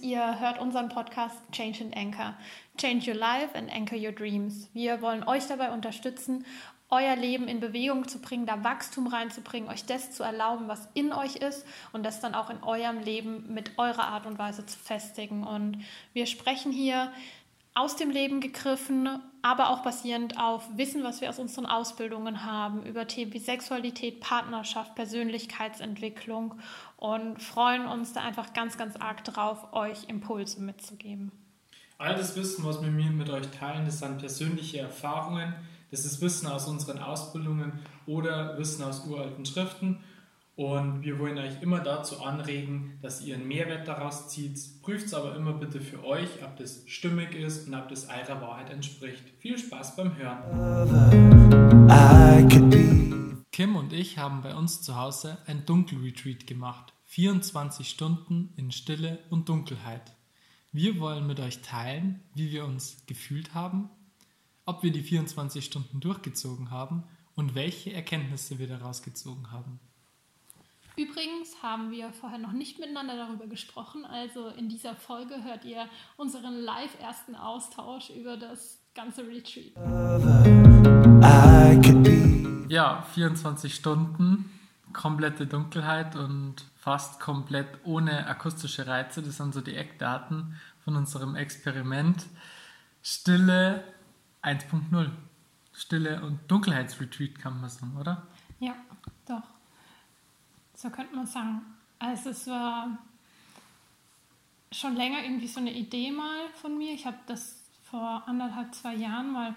ihr hört unseren Podcast Change and Anchor. Change Your Life and Anchor Your Dreams. Wir wollen euch dabei unterstützen, euer Leben in Bewegung zu bringen, da Wachstum reinzubringen, euch das zu erlauben, was in euch ist und das dann auch in eurem Leben mit eurer Art und Weise zu festigen. Und wir sprechen hier aus dem Leben gegriffen, aber auch basierend auf Wissen, was wir aus unseren Ausbildungen haben, über Themen wie Sexualität, Partnerschaft, Persönlichkeitsentwicklung und freuen uns da einfach ganz, ganz arg drauf, euch Impulse mitzugeben. All das Wissen, was wir mit euch teilen, das sind persönliche Erfahrungen, das ist Wissen aus unseren Ausbildungen oder Wissen aus uralten Schriften und wir wollen euch immer dazu anregen, dass ihr einen Mehrwert daraus zieht. Prüft es aber immer bitte für euch, ob das stimmig ist und ob das eurer Wahrheit entspricht. Viel Spaß beim Hören. Kim und ich haben bei uns zu Hause ein Dunkelretreat gemacht. 24 Stunden in Stille und Dunkelheit. Wir wollen mit euch teilen, wie wir uns gefühlt haben, ob wir die 24 Stunden durchgezogen haben und welche Erkenntnisse wir daraus gezogen haben. Übrigens haben wir vorher noch nicht miteinander darüber gesprochen. Also in dieser Folge hört ihr unseren live ersten Austausch über das ganze Retreat. Ja, 24 Stunden, komplette Dunkelheit und fast komplett ohne akustische Reize. Das sind so die Eckdaten von unserem Experiment. Stille 1.0. Stille und Dunkelheitsretreat kann man sagen, oder? Ja, doch. So könnte man sagen. Also es war schon länger irgendwie so eine Idee mal von mir. Ich habe das vor anderthalb, zwei Jahren mal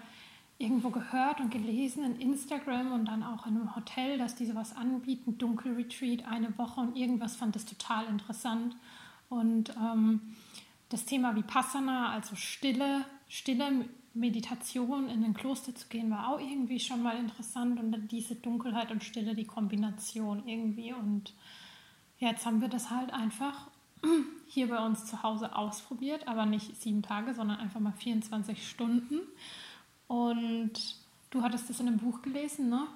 irgendwo gehört und gelesen in Instagram und dann auch in einem Hotel, dass die sowas anbieten, Dunkelretreat, eine Woche und irgendwas fand das total interessant. Und ähm, das Thema Vipassana, also Stille, Stille Meditation in ein Kloster zu gehen, war auch irgendwie schon mal interessant und diese Dunkelheit und Stille, die Kombination irgendwie. Und jetzt haben wir das halt einfach hier bei uns zu Hause ausprobiert, aber nicht sieben Tage, sondern einfach mal 24 Stunden. Und du hattest das in einem Buch gelesen, ne?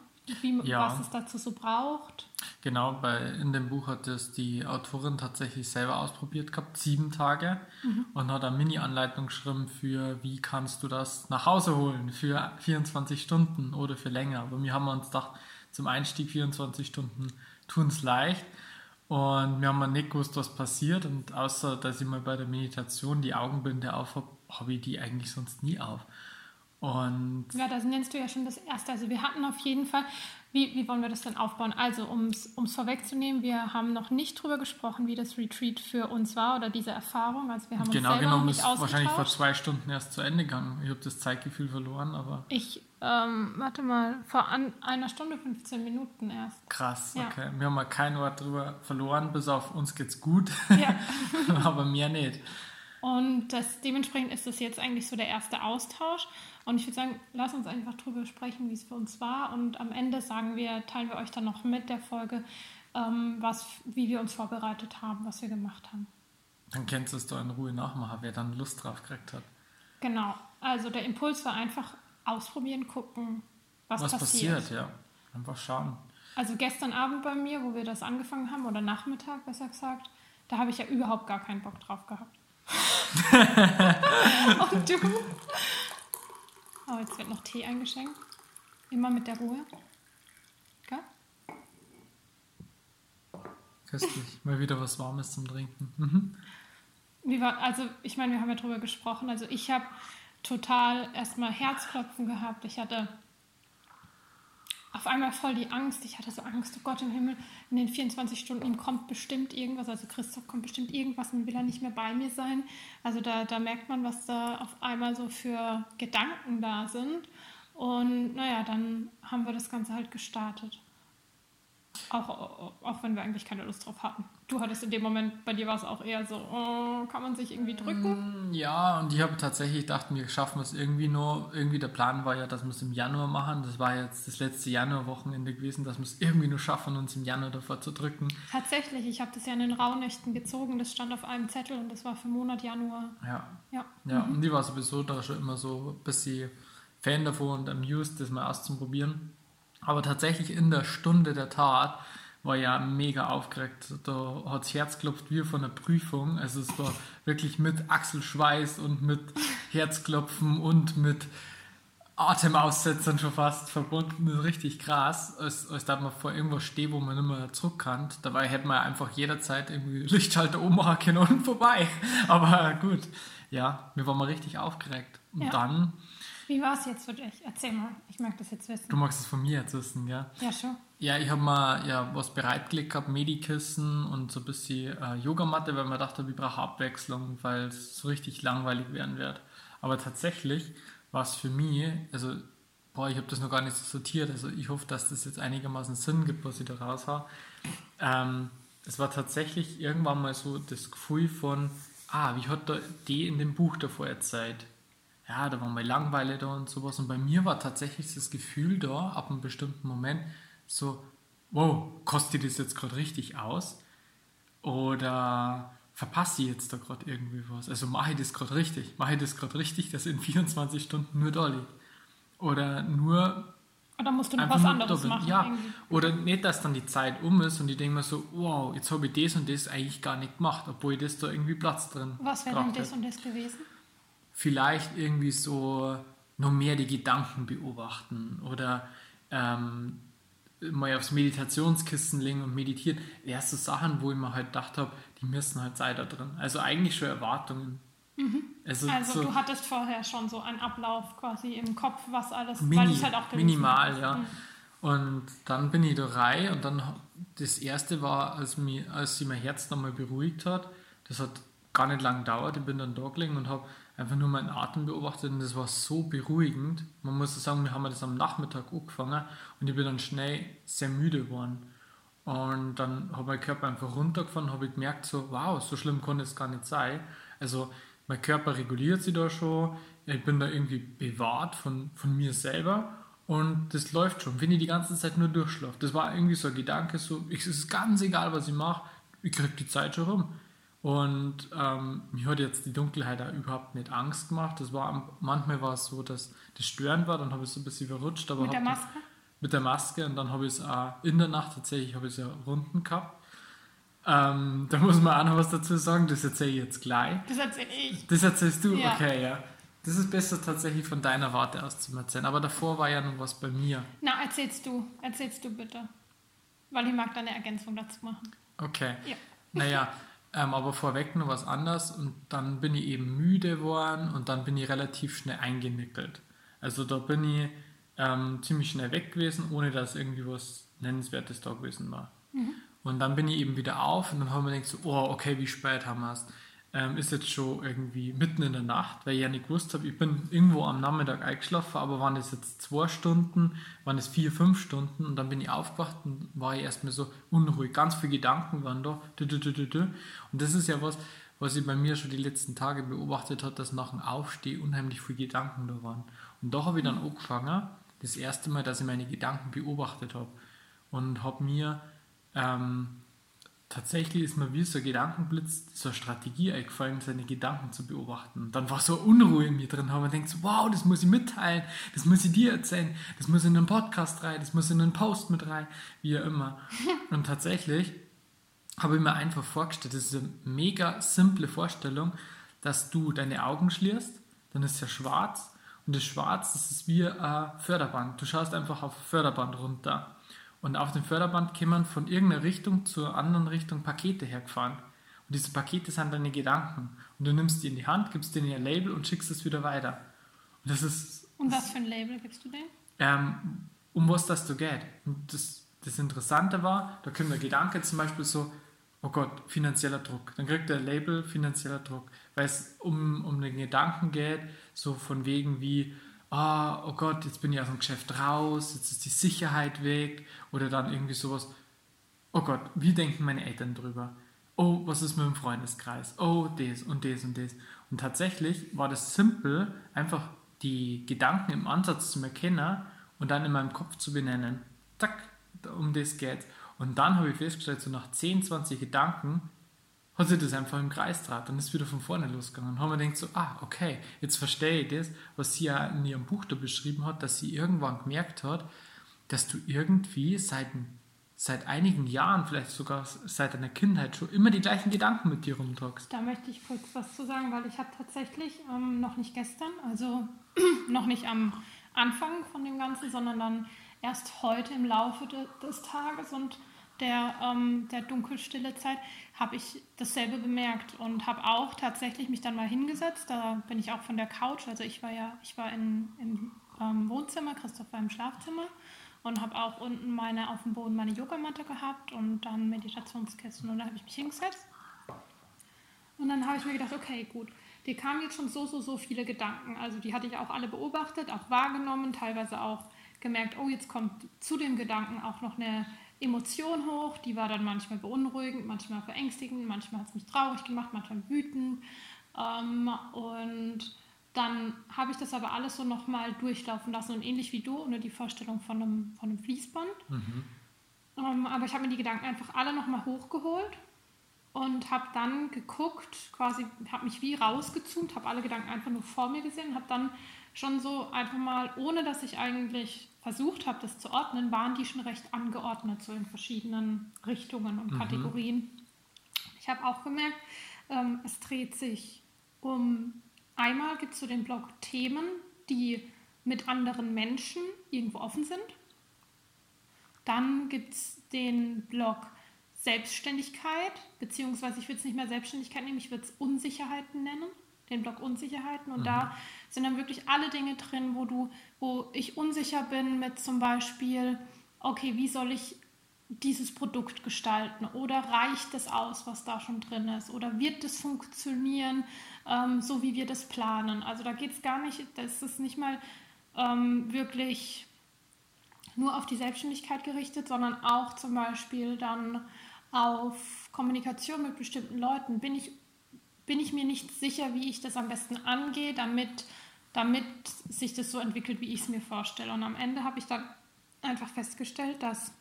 Wie, ja. was es dazu so braucht. Genau, bei, in dem Buch hat es die Autorin tatsächlich selber ausprobiert gehabt, sieben Tage, mhm. und hat eine Mini-Anleitung geschrieben für, wie kannst du das nach Hause holen für 24 Stunden oder für länger. Aber wir haben uns gedacht, zum Einstieg 24 Stunden tun es leicht. Und wir haben nicht gewusst, was passiert. Und außer, dass ich mal bei der Meditation die Augenbinde auf habe, habe ich die eigentlich sonst nie auf. Und ja, das nennst du ja schon das Erste. Also wir hatten auf jeden Fall, wie, wie wollen wir das denn aufbauen? Also um es vorwegzunehmen, wir haben noch nicht drüber gesprochen, wie das Retreat für uns war oder diese Erfahrung. Also wir haben genau uns genommen ist wahrscheinlich vor zwei Stunden erst zu Ende gegangen. Ich habe das Zeitgefühl verloren, aber... Ich, ähm, warte mal, vor an, einer Stunde 15 Minuten erst. Krass, ja. okay. Wir haben mal kein Wort drüber verloren, bis auf uns geht's gut. Ja. aber mehr nicht. Und das, dementsprechend ist das jetzt eigentlich so der erste Austausch. Und ich würde sagen, lass uns einfach drüber sprechen, wie es für uns war. Und am Ende sagen wir, teilen wir euch dann noch mit der Folge, ähm, was, wie wir uns vorbereitet haben, was wir gemacht haben. Dann kennst du es doch in Ruhe nachmachen, wer dann Lust drauf gekriegt hat. Genau. Also der Impuls war einfach ausprobieren, gucken, was, was passiert. Was passiert, ja. Einfach schauen. Also gestern Abend bei mir, wo wir das angefangen haben, oder Nachmittag besser gesagt, da habe ich ja überhaupt gar keinen Bock drauf gehabt. Und du? Oh, jetzt wird noch Tee eingeschenkt. Immer mit der Ruhe. Gell? Köstlich. Mal wieder was Warmes zum Trinken. Mhm. Wie war, also, ich meine, wir haben ja drüber gesprochen. Also, ich habe total erstmal Herzklopfen gehabt. Ich hatte auf einmal voll die Angst. Ich hatte so Angst, oh Gott im Himmel, in den 24 Stunden kommt bestimmt irgendwas, also Christoph kommt bestimmt irgendwas und will er nicht mehr bei mir sein. Also da, da merkt man, was da auf einmal so für Gedanken da sind. Und naja, dann haben wir das Ganze halt gestartet. Auch, auch wenn wir eigentlich keine Lust drauf hatten. Du hattest in dem Moment, bei dir war es auch eher so, oh, kann man sich irgendwie drücken? Mm, ja, und ich habe tatsächlich gedacht, wir schaffen es irgendwie nur. Irgendwie der Plan war ja, dass wir es im Januar machen. Das war jetzt das letzte Januarwochenende gewesen, dass wir es irgendwie nur schaffen, uns im Januar davor zu drücken. Tatsächlich, ich habe das ja in den Rauhnächten gezogen. Das stand auf einem Zettel und das war für Monat Januar. Ja. Ja, ja mhm. und ich war sowieso da schon immer so ein bisschen Fan davon und amused, das mal auszuprobieren. Aber tatsächlich in der Stunde der Tat war ja mega aufgeregt. Da hat das Herz geklopft wie von einer Prüfung. Also es war wirklich mit Achselschweiß und mit Herzklopfen und mit Atemaussetzern schon fast verbunden. Das ist richtig krass, als, als da man vor irgendwas steht, wo man nicht mehr zurück kann. Dabei hätte man einfach jederzeit irgendwie Lichtschalter ummachen können und vorbei. Aber gut, ja, wir waren mal richtig aufgeregt. Und Ja. dann, Wie war es jetzt für dich? Erzähl mal, ich mag das jetzt wissen. du magst es von mir jetzt wissen, ja? Ja, schon. Ja, ich habe mal ja, was bereitgelegt gehabt, Medikissen und so ein bisschen äh, Yogamatte, weil man dachte, ich brauche Abwechslung, weil es so richtig langweilig werden wird. Aber tatsächlich war es für mich, also, boah, ich habe das noch gar nicht so sortiert, also ich hoffe, dass das jetzt einigermaßen Sinn gibt, was ich da raushaue. Ähm, es war tatsächlich irgendwann mal so das Gefühl von, ah, wie hat da die in dem Buch davor erzählt? Ja, da war mal Langweile da und sowas. Und bei mir war tatsächlich das Gefühl da, ab einem bestimmten Moment, so, wow, kostet das jetzt gerade richtig aus? Oder verpasse ich jetzt da gerade irgendwie was? Also mache ich das gerade richtig? Mache ich das gerade richtig, dass in 24 Stunden nur da liege? Oder nur Oder musst du noch was anderes machen? Ja, irgendwie? oder nicht, dass dann die Zeit um ist und ich denke mir so, wow, jetzt habe ich das und das eigentlich gar nicht gemacht, obwohl ich das da irgendwie Platz drin Was wäre denn das hätte. und das gewesen? Vielleicht irgendwie so noch mehr die Gedanken beobachten oder ähm, mal aufs Meditationskissen legen und meditieren. Erst so Sachen, wo ich mir halt gedacht habe, die müssen halt sein da drin. Also eigentlich schon Erwartungen. Also, Also so du hattest vorher schon so einen Ablauf quasi im Kopf, was alles, Mini- weil es halt auch minimal, hast. ja. Mhm. Und dann bin ich da rein und dann das erste war, als, mich, als sie mein Herz nochmal beruhigt hat. Das hat gar nicht lang gedauert. Ich bin dann da gelegen und habe einfach nur meinen Atem beobachtet und das war so beruhigend. Man muss sagen, wir haben das am Nachmittag angefangen und ich bin dann schnell sehr müde geworden. Und dann hat mein Körper einfach runtergefahren, habe ich gemerkt, so, wow, so schlimm kann es gar nicht sein. Also mein Körper reguliert sich da schon, ich bin da irgendwie bewahrt von, von mir selber und das läuft schon, wenn ich die ganze Zeit nur durchschlafe. Das war irgendwie so ein Gedanke, so, es ist ganz egal, was ich mache, ich kriege die Zeit schon rum. Und ähm, mir hat jetzt die Dunkelheit auch überhaupt nicht Angst gemacht. Das war manchmal war es so, dass das störend war, dann habe ich so ein bisschen verrutscht. Aber Mit der Maske? mit der Maske und dann habe ich es auch in der Nacht tatsächlich habe ich es ja runden gehabt. Ähm, da muss man auch noch was dazu sagen, das erzähle ich jetzt gleich. Das erzähle ich. Das erzählst du? Ja. Okay, ja. Das ist besser tatsächlich von deiner Warte aus zu erzählen. Aber davor war ja noch was bei mir. Na, erzählst du. Erzählst du bitte. Weil ich mag deine Ergänzung dazu machen. Okay. Ja. Naja, ähm, aber vorweg noch was anderes und dann bin ich eben müde geworden und dann bin ich relativ schnell eingenickelt. Also da bin ich ähm, ziemlich schnell weg gewesen, ohne dass irgendwie was Nennenswertes da gewesen war. Und dann bin ich eben wieder auf und dann haben wir gedacht so, oh, okay, wie spät haben wir es? Ähm, ist jetzt schon irgendwie mitten in der Nacht, weil ich ja nicht gewusst habe, ich bin irgendwo am Nachmittag eingeschlafen, aber waren das jetzt zwei Stunden, waren das vier, fünf Stunden und dann bin ich aufgewacht und war ich erstmal so unruhig. Ganz viele Gedanken waren da. Und das ist ja was, was ich bei mir schon die letzten Tage beobachtet habe, dass nach dem Aufstehen unheimlich viele Gedanken da waren. Und da habe ich dann angefangen, das erste Mal, dass ich meine Gedanken beobachtet habe und habe mir ähm, tatsächlich ist mir wie so ein Gedankenblitz, so eine Strategie eingefallen, seine Gedanken zu beobachten. Und dann war so Unruhe in mir drin, habe mir so, wow, das muss ich mitteilen, das muss ich dir erzählen, das muss in einen Podcast rein, das muss in einen Post mit rein, wie auch immer. Und tatsächlich habe ich mir einfach vorgestellt, das ist eine mega simple Vorstellung, dass du deine Augen schließt, dann ist ja schwarz und das Schwarz, das ist wie ein Förderband. Du schaust einfach auf Förderband runter. Und auf dem Förderband kommen von irgendeiner Richtung zur anderen Richtung Pakete hergefahren. Und diese Pakete sind deine Gedanken. Und du nimmst die in die Hand, gibst denen ihr Label und schickst es wieder weiter. Und das ist Und was für ein Label gibst du denen? ähm, um was das da geht. Und das, das Interessante war, da kommt der Gedanke zum Beispiel so, oh Gott, finanzieller Druck. Dann kriegt der Label finanzieller Druck, weil es um, um den Gedanken geht, so von wegen wie, ah, oh Gott, jetzt bin ich aus dem Geschäft raus, jetzt ist die Sicherheit weg oder dann irgendwie sowas, oh Gott, wie denken meine Eltern drüber? Oh, was ist mit dem Freundeskreis? Oh, das und das und das. Und tatsächlich war das simpel, einfach die Gedanken im Ansatz zu erkennen und dann in meinem Kopf zu benennen. Zack, um das geht's. Und dann habe ich festgestellt, so nach 10, 20 Gedanken hat sich das einfach im Kreis draht. Dann ist wieder von vorne losgegangen. Und haben wir gedacht so, ah, okay, jetzt verstehe ich das, was sie ja in ihrem Buch da beschrieben hat, dass sie irgendwann gemerkt hat, dass du irgendwie seit seit einigen Jahren, vielleicht sogar seit deiner Kindheit schon immer die gleichen Gedanken mit dir rumtragst. Da möchte ich kurz was zu sagen, weil ich habe tatsächlich ähm, noch nicht gestern, also noch nicht am Anfang von dem Ganzen, sondern dann erst heute im Laufe de, des Tages und der, ähm, der dunkelstille Zeit habe ich dasselbe bemerkt und habe auch tatsächlich mich dann mal hingesetzt. Da bin ich auch von der Couch, also ich war ja, ich war in, im ähm, Wohnzimmer, Christoph war im Schlafzimmer und habe auch unten meine auf dem Boden meine Yogamatte gehabt und dann Meditationskissen und da habe ich mich hingesetzt. Und dann habe ich mir gedacht, okay, gut, dir kamen jetzt schon so, so, so viele Gedanken. Also die hatte ich auch alle beobachtet, auch wahrgenommen, teilweise auch gemerkt, oh, jetzt kommt zu dem Gedanken auch noch eine Emotion hoch, die war dann manchmal beunruhigend, manchmal verängstigend, manchmal hat es mich traurig gemacht, manchmal wütend. Ähm, und dann habe ich das aber alles so nochmal durchlaufen lassen und ähnlich wie du, ohne die Vorstellung von einem, von einem Fließband. Mhm. Ähm, aber ich habe mir die Gedanken einfach alle nochmal hochgeholt und habe dann geguckt, quasi habe mich wie rausgezoomt, habe alle Gedanken einfach nur vor mir gesehen, habe dann schon so einfach mal, ohne dass ich eigentlich versucht habe, das zu ordnen, waren die schon recht angeordnet, so in verschiedenen Richtungen und mhm. Kategorien. Ich habe auch gemerkt, ähm, es dreht sich um, einmal gibt es so den Blog Themen, die mit anderen Menschen irgendwo offen sind. Dann gibt es den Blog Selbstständigkeit, beziehungsweise ich würde es nicht mehr Selbstständigkeit nehmen, ich würde es Unsicherheiten nennen den Blog Unsicherheiten. Und mhm. da sind dann wirklich alle Dinge drin, wo du, wo ich unsicher bin mit zum Beispiel, okay, wie soll ich dieses Produkt gestalten oder reicht das aus, was da schon drin ist oder wird das funktionieren, ähm, so wie wir das planen. Also da geht es gar nicht, das ist nicht mal ähm, wirklich nur auf die Selbstständigkeit gerichtet, sondern auch zum Beispiel dann auf Kommunikation mit bestimmten Leuten. Bin ich bin ich mir nicht sicher, wie ich das am besten angehe, damit, damit sich das so entwickelt, wie ich es mir vorstelle. Und am Ende habe ich dann einfach festgestellt, dass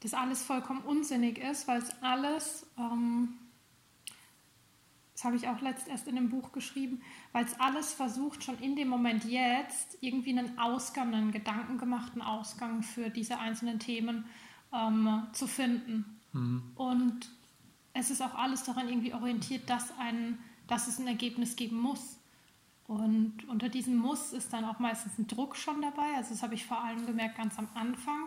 das alles vollkommen unsinnig ist, weil es alles, ähm, das habe ich auch letzt erst in dem Buch geschrieben, weil es alles versucht, schon in dem Moment jetzt irgendwie einen Ausgang, einen gedankengemachten Ausgang für diese einzelnen Themen ähm, zu finden. Mhm. Und es ist auch alles daran irgendwie orientiert, dass, ein, dass es ein Ergebnis geben muss. Und unter diesem Muss ist dann auch meistens ein Druck schon dabei. Also das habe ich vor allem gemerkt ganz am Anfang.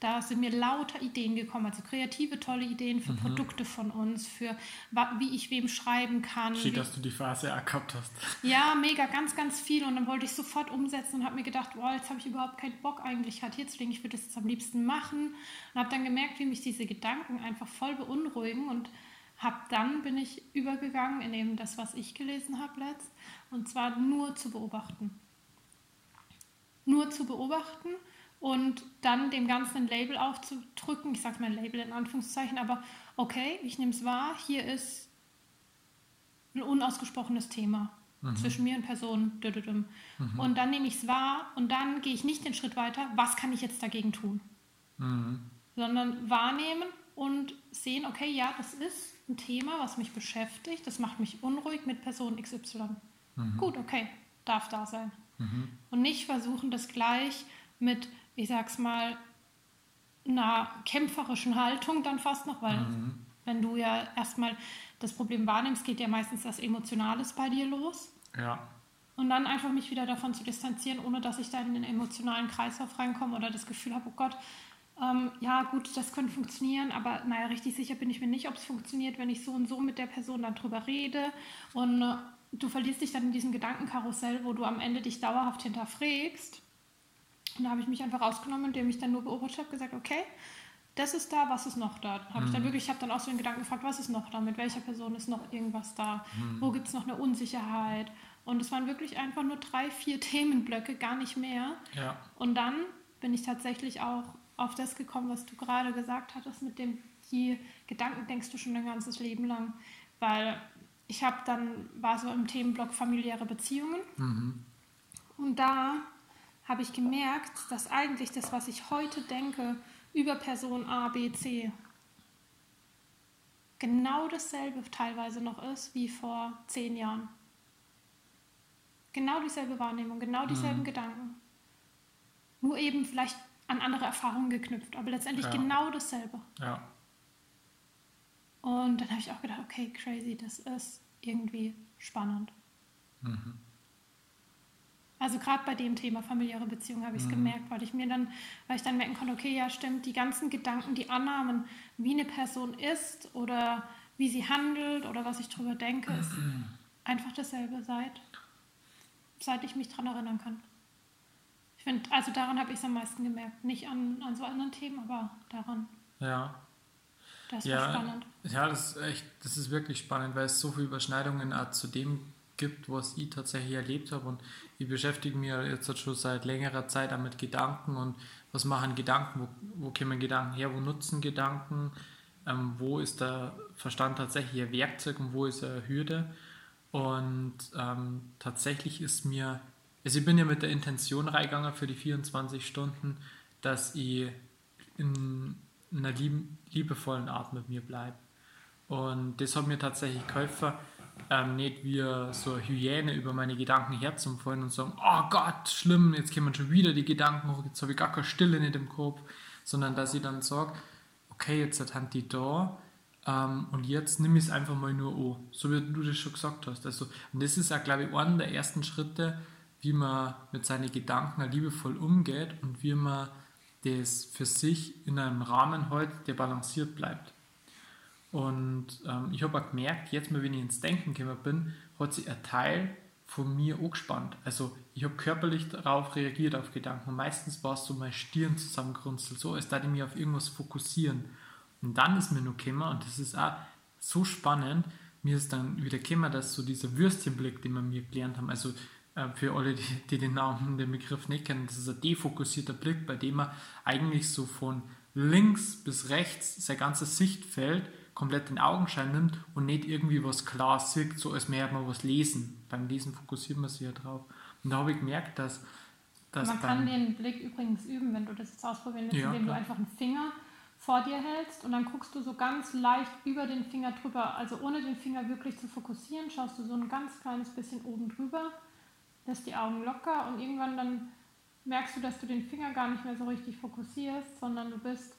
Da sind mir lauter Ideen gekommen, also kreative, tolle Ideen für mhm. Produkte von uns, für wie ich wem schreiben kann. Schick, dass du die Phase gehabt hast. Ja, mega, ganz, ganz viel. Und dann wollte ich sofort umsetzen und habe mir gedacht, boah, jetzt habe ich überhaupt keinen Bock eigentlich gerade hier zu denken, ich würde das jetzt am liebsten machen. Und habe dann gemerkt, wie mich diese Gedanken einfach voll beunruhigen und habe dann bin ich übergegangen in eben das, was ich gelesen habe letzt, und zwar nur zu beobachten. Nur zu beobachten und dann dem Ganzen ein Label aufzudrücken. Ich sage mal Label in Anführungszeichen, aber okay, ich nehme es wahr, hier ist ein unausgesprochenes Thema mhm. zwischen mir und Person. Mhm. Und dann nehme ich es wahr und dann gehe ich nicht den Schritt weiter, was kann ich jetzt dagegen tun? Mhm. Sondern wahrnehmen und sehen, okay, ja, das ist ein Thema, was mich beschäftigt, das macht mich unruhig mit Person XY. Mhm. Gut, okay, darf da sein. Mhm. Und nicht versuchen, das gleich mit ich sag's mal, einer kämpferischen Haltung dann fast noch, weil mhm. wenn du ja erstmal das Problem wahrnimmst, geht ja meistens das Emotionales bei dir los. Ja. Und dann einfach mich wieder davon zu distanzieren, ohne dass ich da in den emotionalen Kreislauf reinkomme oder das Gefühl habe, oh Gott, ähm, ja gut, das könnte funktionieren, aber naja, richtig sicher bin ich mir nicht, ob es funktioniert, wenn ich so und so mit der Person dann drüber rede. Und äh, du verlierst dich dann in diesem Gedankenkarussell, wo du am Ende dich dauerhaft hinterfragst und da habe ich mich einfach rausgenommen, indem ich dann nur beobachtet habe, gesagt, okay, das ist da, was ist noch da? Habe mhm. ich dann mhm. wirklich, ich habe dann auch so den Gedanken gefragt, was ist noch da? Mit welcher Person ist noch irgendwas da? Mhm. Wo gibt es noch eine Unsicherheit? Und es waren wirklich einfach nur drei, vier Themenblöcke, gar nicht mehr. Ja. Und dann bin ich tatsächlich auch auf das gekommen, was du gerade gesagt hattest, mit dem, die Gedanken denkst du schon dein ganzes Leben lang. Weil ich habe dann, war so im Themenblock familiäre Beziehungen. Mhm. Und da habe ich gemerkt, dass eigentlich das, was ich heute denke über Person A, B, C, genau dasselbe teilweise noch ist wie vor zehn Jahren. Genau dieselbe Wahrnehmung, genau dieselben mhm. Gedanken. Nur eben vielleicht an andere Erfahrungen geknüpft, aber letztendlich Ja. genau dasselbe. Ja. Und dann habe ich auch gedacht, okay, crazy, das ist irgendwie spannend. Mhm. Also gerade bei dem Thema familiäre Beziehung habe ich es Mhm. gemerkt, weil ich mir dann, weil ich dann merken konnte, okay, ja stimmt, die ganzen Gedanken, die Annahmen, wie eine Person ist oder wie sie handelt oder was ich drüber denke, ist einfach dasselbe seit, seit ich mich dran erinnern kann. Ich finde, also daran habe ich es am meisten gemerkt. Nicht an, an so anderen Themen, aber daran. Ja. Das war Ja, spannend. ja, das ist echt, das ist wirklich spannend, weil es so viele Überschneidungen zu dem gibt, was ich tatsächlich erlebt habe. Und ich beschäftige mich jetzt schon seit längerer Zeit auch mit Gedanken und was machen Gedanken, wo, wo kommen Gedanken her, wo nutzen Gedanken, ähm, wo ist der Verstand tatsächlich ein Werkzeug und wo ist er eine Hürde. Und ähm, tatsächlich ist mir, also ich bin ja mit der Intention reingegangen für die 24 Stunden, dass ich in einer lieb liebevollen Art mit mir bleibe. Und das hat mir tatsächlich geholfen, ähm, nicht wie so eine Hyäne über meine Gedanken herzufallen und sagen, oh Gott, schlimm, jetzt kommen schon wieder die Gedanken hoch, jetzt habe ich gar keine Stille nicht im Kopf, sondern dass ich dann sage, okay, jetzt hat die da ähm, und jetzt nimm ich es einfach mal nur an, so wie du das schon gesagt hast. Also, und das ist auch, glaube ich, einer der ersten Schritte, wie man mit seinen Gedanken liebevoll umgeht und wie man das für sich in einem Rahmen hält, der balanciert bleibt. Und ähm, ich habe auch gemerkt, jetzt mal, wenn ich ins Denken gekommen bin, hat sich ein Teil von mir angespannt. Also ich habe körperlich darauf reagiert, auf Gedanken. Meistens war es so meine Stirn zusammengerunzelt, so als würde ich mich auf irgendwas fokussieren. Und dann ist mir noch gekommen, und das ist auch so spannend, mir ist dann wieder gekommen, dass so dieser Würstchenblick, den wir mir gelernt haben, also für alle, die, die den Namen, den Begriff nicht kennen, das ist ein defokussierter Blick, bei dem man eigentlich so von links bis rechts sein ganzes Sichtfeld komplett den Augenschein nimmt und nicht irgendwie was klar sieht, so als mehr man was lesen. Beim Lesen fokussiert man sich ja drauf. Und da habe ich gemerkt, dass, dass Man kann den Blick übrigens üben, wenn du das jetzt ausprobieren willst, Ja, indem du klar. einfach einen Finger vor dir hältst und dann guckst du so ganz leicht über den Finger drüber, also ohne den Finger wirklich zu fokussieren, schaust du so ein ganz kleines bisschen oben drüber, lässt die Augen locker und irgendwann dann merkst du, dass du den Finger gar nicht mehr so richtig fokussierst, sondern du bist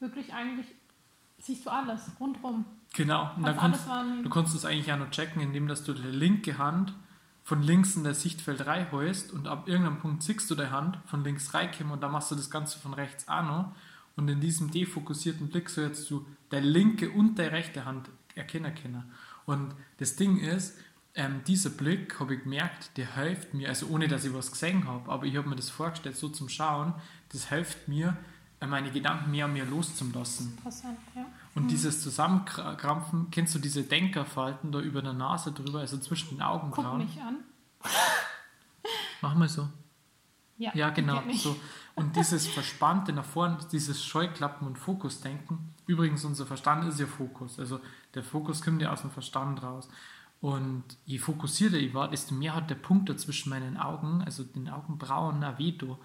wirklich eigentlich, siehst du alles rundrum. Genau, und dann Kannst kannst, du kannst es eigentlich auch noch checken, indem dass du die linke Hand von links in das Sichtfeld reinholst und ab irgendeinem Punkt ziehst du die Hand von links reinkommen und dann machst du das Ganze von rechts auch noch. Und in diesem defokussierten Blick sollst du deine linke und deine rechte Hand erkennen können. Und das Ding ist, ähm, dieser Blick, habe ich gemerkt, der hilft mir, also ohne dass ich was gesehen habe, aber ich habe mir das vorgestellt, so zum Schauen, das hilft mir, meine Gedanken mehr und mehr loszulassen. Interessant, ja. Und dieses Zusammenkrampfen, kennst du diese Denkerfalten da über der Nase drüber, also zwischen den Guck Augenbrauen? mich an. Mach mal so. Ja, Ja, genau. So. Und dieses Verspannte nach vorne, dieses Scheuklappen- und Fokusdenken. Übrigens, unser Verstand ist ja Fokus. Also der Fokus kommt ja aus dem Verstand raus. Und je fokussierter ich war, desto mehr hat der Punkt dazwischen meinen Augen, also den Augenbrauen, ein Veto.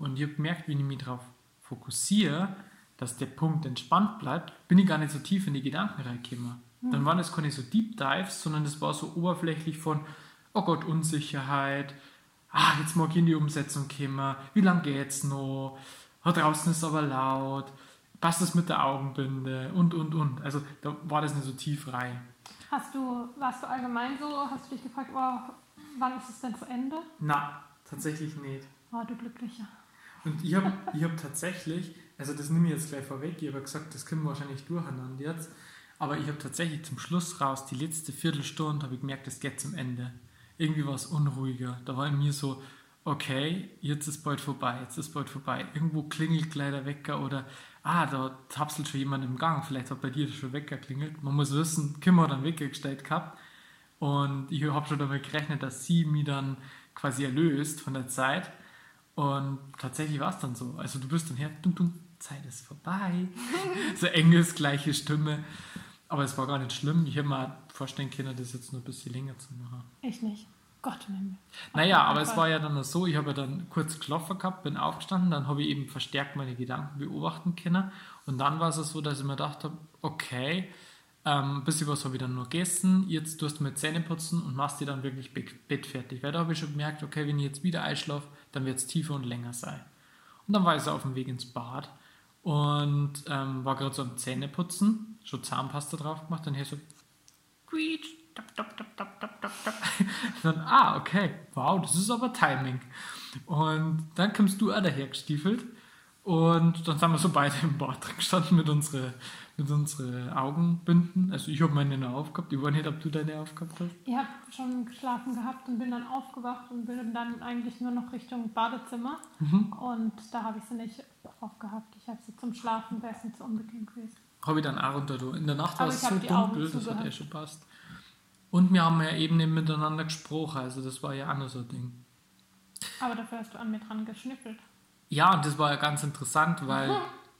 Und ich habe gemerkt, wenn ich mich darauf fokussiere, dass der Punkt entspannt bleibt, bin ich gar nicht so tief in die Gedanken reingekommen. Dann waren das keine so Deep Dives, sondern das war so oberflächlich von, oh Gott, Unsicherheit, ah, jetzt mag ich in die Umsetzung kommen, wie lange geht's noch, ah, draußen ist aber laut, passt das mit der Augenbinde und, und, und. Also da war das nicht so tief rein. Hast du, warst du allgemein so, hast du dich gefragt, oh, wann ist es denn zu Ende? Na, tatsächlich nicht. Oh, du Glücklicher. Und ich habe ich hab tatsächlich, also das nehme ich jetzt gleich vorweg, ich habe gesagt, das können wir wahrscheinlich durcheinander jetzt, aber ich habe tatsächlich zum Schluss raus, die letzte Viertelstunde, habe ich gemerkt, es geht zum Ende. Irgendwie war es unruhiger. Da war in mir so, okay, jetzt ist bald vorbei, jetzt ist bald vorbei. Irgendwo klingelt gleich der Wecker oder, ah, da tapselt schon jemand im Gang, vielleicht hat bei dir schon Wecker klingelt. Man muss wissen, Kim hat einen Wecker gestellt gehabt und ich habe schon damit gerechnet, dass sie mich dann quasi erlöst von der Zeit. Und tatsächlich war es dann so. Also du bist dann her, dum, dum, Zeit ist vorbei. so enges, gleiche Stimme. Aber es war gar nicht schlimm. Ich hätte mir vorstellen können, das jetzt noch ein bisschen länger zu machen. Ich nicht. Gott. Naja, aber Einfach- es war ja dann so, ich habe ja dann kurz geschlafen gehabt, bin aufgestanden, dann habe ich eben verstärkt meine Gedanken beobachten können. Und dann war es so, dass ich mir gedacht habe, okay, ähm, ein bisschen was habe ich dann noch gegessen, jetzt tust du mir Zähne putzen und machst dir dann wirklich be- bettfertig. Weil da habe ich schon gemerkt, okay, wenn ich jetzt wieder einschlafe, dann wird es tiefer und länger sein. Und dann war ich so auf dem Weg ins Bad und ähm, war gerade so am Zähneputzen, schon Zahnpasta drauf gemacht, dann hier so quietsch, tap, tap, tap, tap, tap, tap. dann, ah, okay, wow, das ist aber Timing. Und dann kommst du auch daher gestiefelt und dann sind wir so beide im Bad drin gestanden mit unseren mit unsere Augenbinden. Also ich habe meine noch aufgehabt. Ich weiß nicht, ob du deine aufgehabt hast. Ich habe schon geschlafen gehabt und bin dann aufgewacht und bin dann eigentlich nur noch Richtung Badezimmer. Mhm. Und da habe ich sie nicht aufgehabt. Ich habe sie zum Schlafen, wäre es nicht so unbequem gewesen. Habe ich dann auch runter. In der Nacht war es so dunkel, das hat eh schon passt. Und wir haben ja eben nicht miteinander gesprochen, also das war ja auch noch so ein Ding. Aber dafür hast du an mir dran geschnippelt. Ja, und das war ja ganz interessant, weil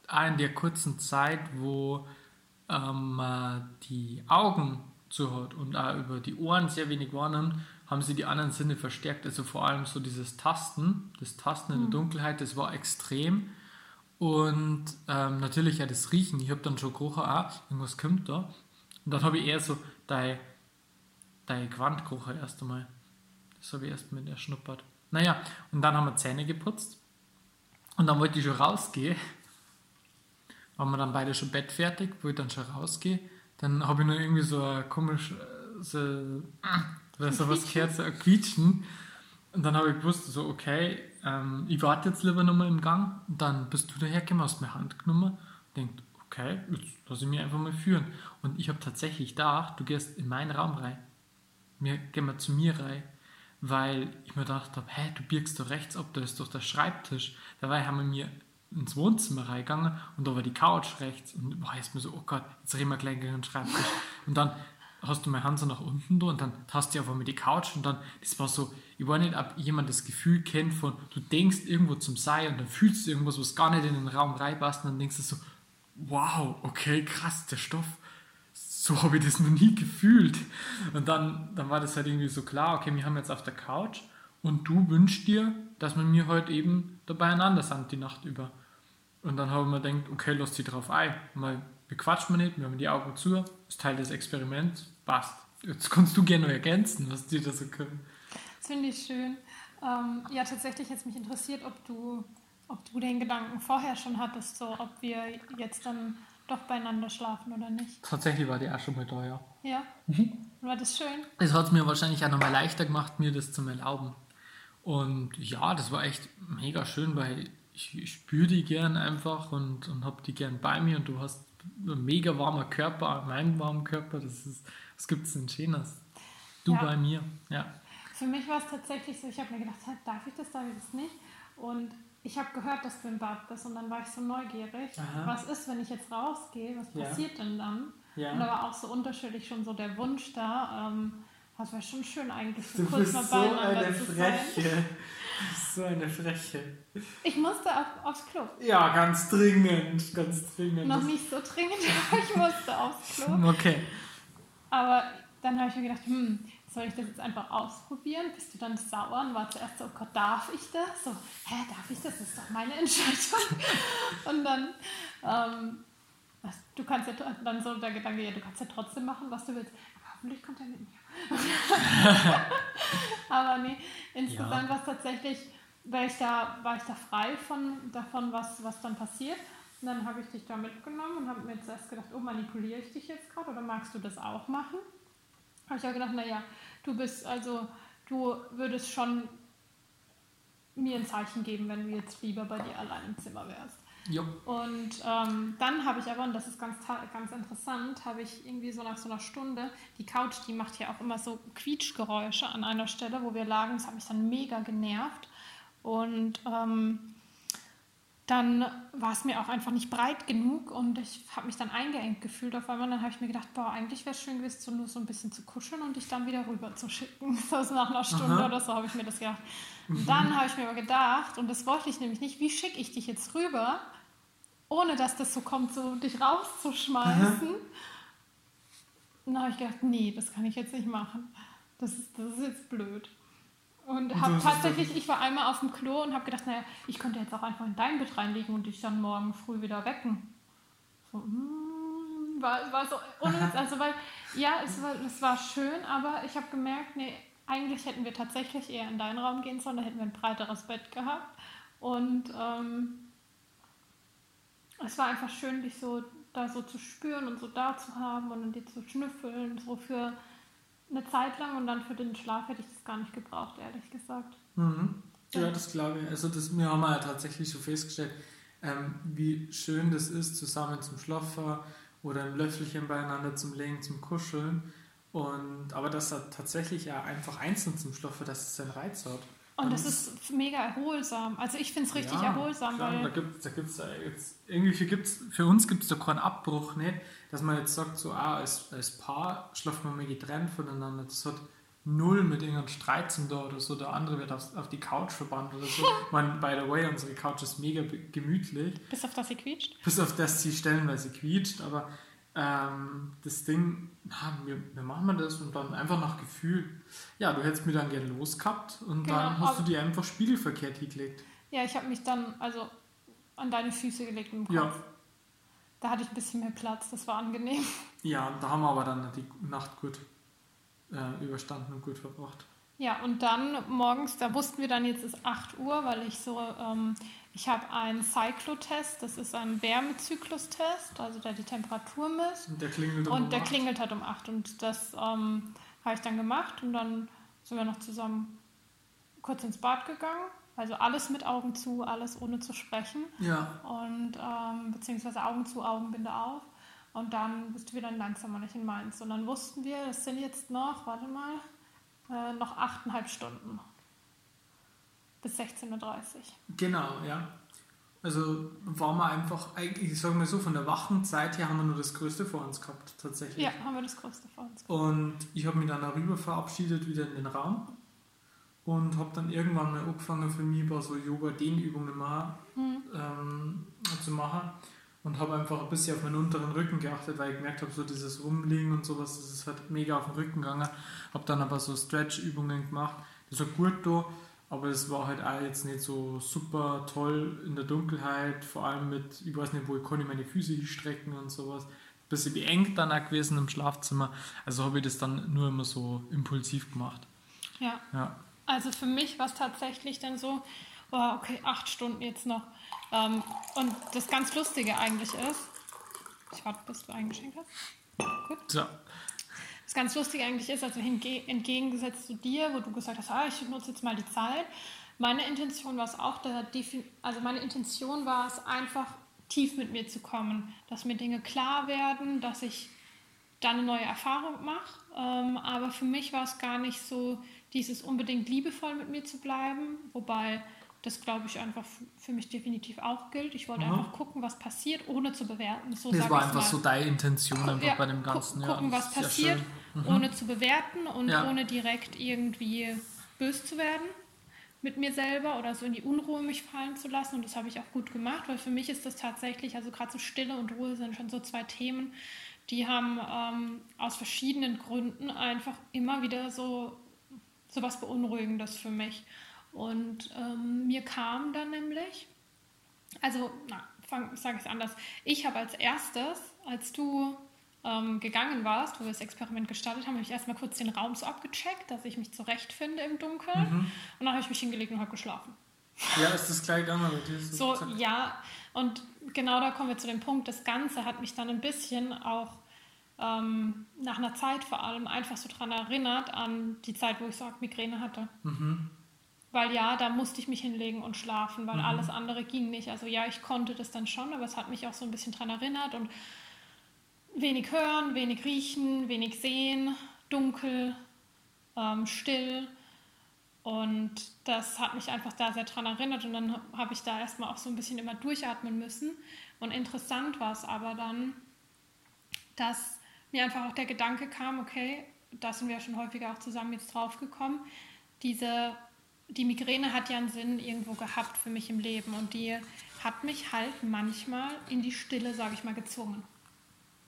auch in der kurzen Zeit, wo ähm, die Augen zu hat und auch über die Ohren sehr wenig wahrnimmt, haben sie die anderen Sinne verstärkt. Also vor allem so dieses Tasten, das Tasten in der mhm. Dunkelheit, das war extrem. Und ähm, natürlich ja das Riechen. Ich habe dann schon gerochen, ah, irgendwas kommt da. Und dann habe ich eher so dein, dein Gewand gerochen erst einmal. Das habe ich erst mit erschnuppert. Naja, und dann haben wir Zähne geputzt. Und dann wollte ich schon rausgehen waren wir dann beide schon Bett fertig, wo ich dann schon rausgehe. Dann habe ich nur irgendwie so ein komisch, so, so was gehört, so ein Quietschen. Und dann habe ich gewusst, so, okay, ähm, ich warte jetzt lieber nochmal im Gang. Und dann bist du dahergekommen, hast mir Hand genommen und denkt, okay, jetzt lass ich mich einfach mal führen. Und ich habe tatsächlich gedacht, du gehst in meinen Raum rein. Wir gehen wir zu mir rein. Weil ich mir gedacht habe, hä, du birgst doch rechts ab, da ist doch der Schreibtisch. Dabei haben wir mir ins Wohnzimmer reingegangen und da war die Couch rechts und boah, jetzt mir so, oh Gott, jetzt reden wir gleich gegen den Schreibtisch. Und dann hast du meine Hand so nach unten da und dann hast du einfach mit die Couch und dann, das war so, ich weiß nicht, ob jemand das Gefühl kennt von, du denkst irgendwo zum Sei und dann fühlst du irgendwas, was gar nicht in den Raum reinpasst und dann denkst du so, wow, okay, krass, der Stoff, so habe ich das noch nie gefühlt. Und dann, dann war das halt irgendwie so klar, okay, wir haben jetzt auf der Couch und du wünschst dir, dass wir mir heute eben dabei einander sind die Nacht über. Und dann haben wir gedacht, okay, lass sie drauf ein. Mal bequatschen wir nicht, wir haben die Augen zu, ist Teil des Experiments, passt. Jetzt kannst du gerne noch ergänzen, was die da so können. Das finde ich schön. Ähm, ja, tatsächlich hat es mich interessiert, ob du, ob du den Gedanken vorher schon hattest, so ob wir jetzt dann doch beieinander schlafen oder nicht. Tatsächlich war die auch schon mal da, ja. Ja? Mhm. War das schön? Es hat es mir wahrscheinlich auch nochmal leichter gemacht, mir das zu erlauben. Und ja, das war echt mega schön, weil ich, ich spüre die gern einfach und, und habe die gern bei mir und du hast einen mega warmer Körper, meinen warmen Körper, das ist, was gibt es denn Schönes? Du ja. bei mir, ja. Für mich war es tatsächlich so, ich habe mir gedacht, darf ich das, darf ich das nicht? Und ich habe gehört, dass du im Bad bist und dann war ich so neugierig. Aha. Was ist, wenn ich jetzt rausgehe? Was passiert ja. denn dann? Ja. Und da war auch so unterschiedlich schon so der Wunsch da. Ähm, das wäre schon schön eigentlich, so du kurz mal so eine Freche. So eine Freche. Ich musste auf, aufs Klo. Ja, ganz dringend, ganz dringend. Noch nicht so dringend, aber ich musste aufs Klo. Okay. Aber dann habe ich mir gedacht, hm, soll ich das jetzt einfach ausprobieren? Bist du dann sauer und war zuerst so, oh Gott, darf ich das? So, hä, darf ich das? Das ist doch meine Entscheidung. und dann, ähm, was, du kannst ja dann so der Gedanke, ja, du kannst ja trotzdem machen, was du willst. Aber hoffentlich kommt er mit mir. Aber nee, insgesamt ja. war es tatsächlich, weil ich da, war ich da frei von, davon, was, was dann passiert. Und dann habe ich dich da mitgenommen und habe mir zuerst gedacht, oh, manipuliere ich dich jetzt gerade oder magst du das auch machen? Habe ich auch gedacht, naja, du bist, also du würdest schon mir ein Zeichen geben, wenn du jetzt lieber bei dir allein im Zimmer wärst. Jo. Und ähm, dann habe ich aber, und das ist ganz, ganz interessant, habe ich irgendwie so nach so einer Stunde, die Couch, die macht ja auch immer so Quietschgeräusche an einer Stelle, wo wir lagen. Das hat mich dann mega genervt. Und ähm, dann war es mir auch einfach nicht breit genug und ich habe mich dann eingeengt gefühlt auf einmal. Dann habe ich mir gedacht, boah, eigentlich wäre es schön gewesen, so nur so ein bisschen zu kuscheln und dich dann wieder rüber zu schicken. So nach einer Stunde Aha. oder so habe ich mir das gedacht. Mhm. Dann habe ich mir aber gedacht, und das wollte ich nämlich nicht, wie schicke ich dich jetzt rüber? ohne dass das so kommt, so dich rauszuschmeißen. Aha. Dann habe ich gedacht, nee, das kann ich jetzt nicht machen. Das ist, das ist jetzt blöd. Und, habe tatsächlich, ich war einmal auf dem Klo und habe gedacht, naja, ich könnte jetzt auch einfach in dein Bett reinlegen und dich dann morgen früh wieder wecken. So, mm, war, war so, also weil, ja, es war, es war schön, aber ich habe gemerkt, nee, eigentlich hätten wir tatsächlich eher in deinen Raum gehen sollen, da hätten wir ein breiteres Bett gehabt. Und ähm, es war einfach schön, dich so da so zu spüren und so da zu haben und an dir zu schnüffeln, so für eine Zeit lang und dann für den Schlaf hätte ich das gar nicht gebraucht, ehrlich gesagt. Mhm. Ja, das glaube ich. Also das, wir haben halt tatsächlich so festgestellt, ähm, wie schön das ist, zusammen zum Schlafen oder ein Löffelchen beieinander zum Legen, zum Kuscheln. Und, aber dass er tatsächlich ja einfach einzeln zum Schlafen, dass es seinen Reiz hat. Und das ist mega erholsam. Also ich finde es richtig ja, erholsam. Klar, weil da gibt da gibt's jetzt, irgendwie gibt's, für uns gibt es da keinen Abbruch, nicht? dass man jetzt sagt, so ah, als, als Paar schlafen wir mal getrennt voneinander. Das hat null mit irgendeinem Streit zum da oder so. Der andere wird auf, auf die Couch verbannt oder so. Man, by the way, unsere Couch ist mega gemütlich. Bis auf das sie quietscht? Bis auf das sie stellenweise quietscht, aber ähm, das Ding, na, wir, wir machen das und dann einfach nach Gefühl. Ja, du hättest mir dann gerne losgehabt und genau, dann hast du dir einfach spiegelverkehrt hingelegt. Ja, ich habe mich dann also an deine Füße gelegt im Kopf. Ja. Da hatte ich ein bisschen mehr Platz, das war angenehm. Ja, da haben wir aber dann die Nacht gut äh, überstanden und gut verbracht. Ja, und dann morgens, da wussten wir dann, jetzt ist 8 Uhr, weil ich so, ähm, ich habe einen Cyclotest, das ist ein Wärmezyklustest, also der die Temperatur misst. Und der klingelt um Und der 8. klingelt halt um 8 und das ähm, habe ich dann gemacht und dann sind wir noch zusammen kurz ins Bad gegangen. Also alles mit Augen zu, alles ohne zu sprechen. Ja. Und ähm, beziehungsweise Augen zu, Augenbinde auf. Und dann bist du wieder in langsamer nicht in Mainz. Und dann wussten wir, es sind jetzt noch, warte mal, äh, noch achteinhalb Stunden. Bis 16.30 Uhr. Genau, ja. Also waren wir einfach, ich sage mal so, von der wachen Zeit her haben wir nur das Größte vor uns gehabt, tatsächlich. Ja, haben wir das Größte vor uns gehabt. Und ich habe mich dann darüber verabschiedet, wieder in den Raum. Und habe dann irgendwann mal angefangen, für mich ein so Yoga-Dehnübungen mhm. ähm, zu machen und habe einfach ein bisschen auf meinen unteren Rücken geachtet, weil ich gemerkt habe, so dieses Rumliegen und sowas, das ist halt mega auf den Rücken gegangen. Habe dann aber so Stretch-Übungen gemacht. Das war gut da, aber es war halt auch jetzt nicht so super toll in der Dunkelheit, vor allem mit, ich weiß nicht, wo ich konnte meine Füße strecken und sowas. Bisschen beengt dann auch gewesen im Schlafzimmer. Also habe ich das dann nur immer so impulsiv gemacht. Ja. ja. Also für mich war es tatsächlich dann so, oh, okay, acht Stunden jetzt noch ähm, und das ganz Lustige eigentlich ist, ich warte, bis du eingeschenkt hast. Gut. So. Ganz Lustige eigentlich ist, also entgegengesetzt zu dir, wo du gesagt hast, ah, ich nutze jetzt mal die Zeit. Meine Intention war es auch, also meine Intention war es einfach, tief mit mir zu kommen, dass mir Dinge klar werden, dass ich dann eine neue Erfahrung mache. Ähm, aber für mich war es gar nicht so, dieses unbedingt liebevoll mit mir zu bleiben, wobei das glaube ich einfach für mich definitiv auch gilt. Ich wollte mhm. einfach gucken, was passiert, ohne zu bewerten. So das war einfach mal. so deine Intention einfach ja, bei dem Ganzen. Gu gucken, ja, was passiert, mhm. ohne zu bewerten und ja. ohne direkt irgendwie böse zu werden mit mir selber oder so in die Unruhe mich fallen zu lassen. Und das habe ich auch gut gemacht, weil für mich ist das tatsächlich, also gerade so Stille und Ruhe sind schon so zwei Themen, die haben ähm, aus verschiedenen Gründen einfach immer wieder so, so was Beunruhigendes für mich. Und ähm, mir kam dann nämlich, also, na, ich sage es anders, ich habe als erstes, als du ähm, gegangen warst, wo wir das Experiment gestartet haben, habe ich erstmal kurz den Raum so abgecheckt, dass ich mich zurechtfinde im Dunkeln. Mhm. Und dann habe ich mich hingelegt und habe geschlafen. Ja, ist das gleich gegangen mit dir? So, so ja, und genau da kommen wir zu dem Punkt, das Ganze hat mich dann ein bisschen auch ähm, nach einer Zeit vor allem einfach so daran erinnert, an die Zeit, wo ich so Migräne hatte. Mhm. Weil ja, da musste ich mich hinlegen und schlafen, weil mhm. alles andere ging nicht. Also ja, ich konnte das dann schon, aber es hat mich auch so ein bisschen daran erinnert und wenig hören, wenig riechen, wenig sehen, dunkel, ähm, still. Und das hat mich einfach da sehr daran erinnert und dann habe ich da erstmal auch so ein bisschen immer durchatmen müssen. Und interessant war es aber dann, dass mir einfach auch der Gedanke kam, okay, da sind wir ja schon häufiger auch zusammen jetzt drauf gekommen, diese die Migräne hat ja einen Sinn irgendwo gehabt für mich im Leben und die hat mich halt manchmal in die Stille, sage ich mal, gezwungen.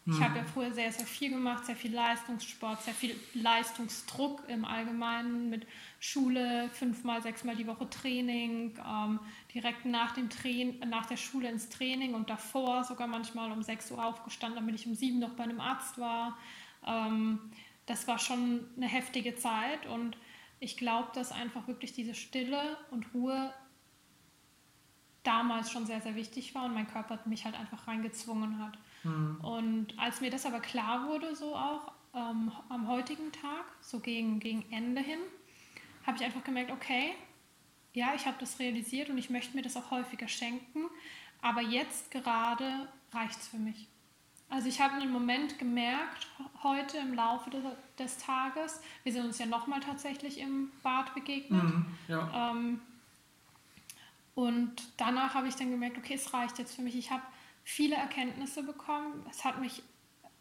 Mhm. Ich habe ja früher sehr, sehr viel gemacht, sehr viel Leistungssport, sehr viel Leistungsdruck im Allgemeinen mit Schule, fünfmal, sechsmal die Woche Training, ähm, direkt nach, dem Train nach der Schule ins Training und davor sogar manchmal um 6 Uhr aufgestanden, damit ich um 7 noch bei einem Arzt war. Ähm, das war schon eine heftige Zeit und ich glaube, dass einfach wirklich diese Stille und Ruhe damals schon sehr, sehr wichtig war und mein Körper mich halt einfach reingezwungen hat. Mhm. Und als mir das aber klar wurde, so auch ähm, am heutigen Tag, so gegen, gegen Ende hin, habe ich einfach gemerkt, okay, ja, ich habe das realisiert und ich möchte mir das auch häufiger schenken, aber jetzt gerade reicht es für mich. Also ich habe einen Moment gemerkt, heute im Laufe des, des Tages, wir sind uns ja nochmal tatsächlich im Bad begegnet. Mhm, ja. ähm, und danach habe ich dann gemerkt, okay, es reicht jetzt für mich. Ich habe viele Erkenntnisse bekommen. Es hat mich,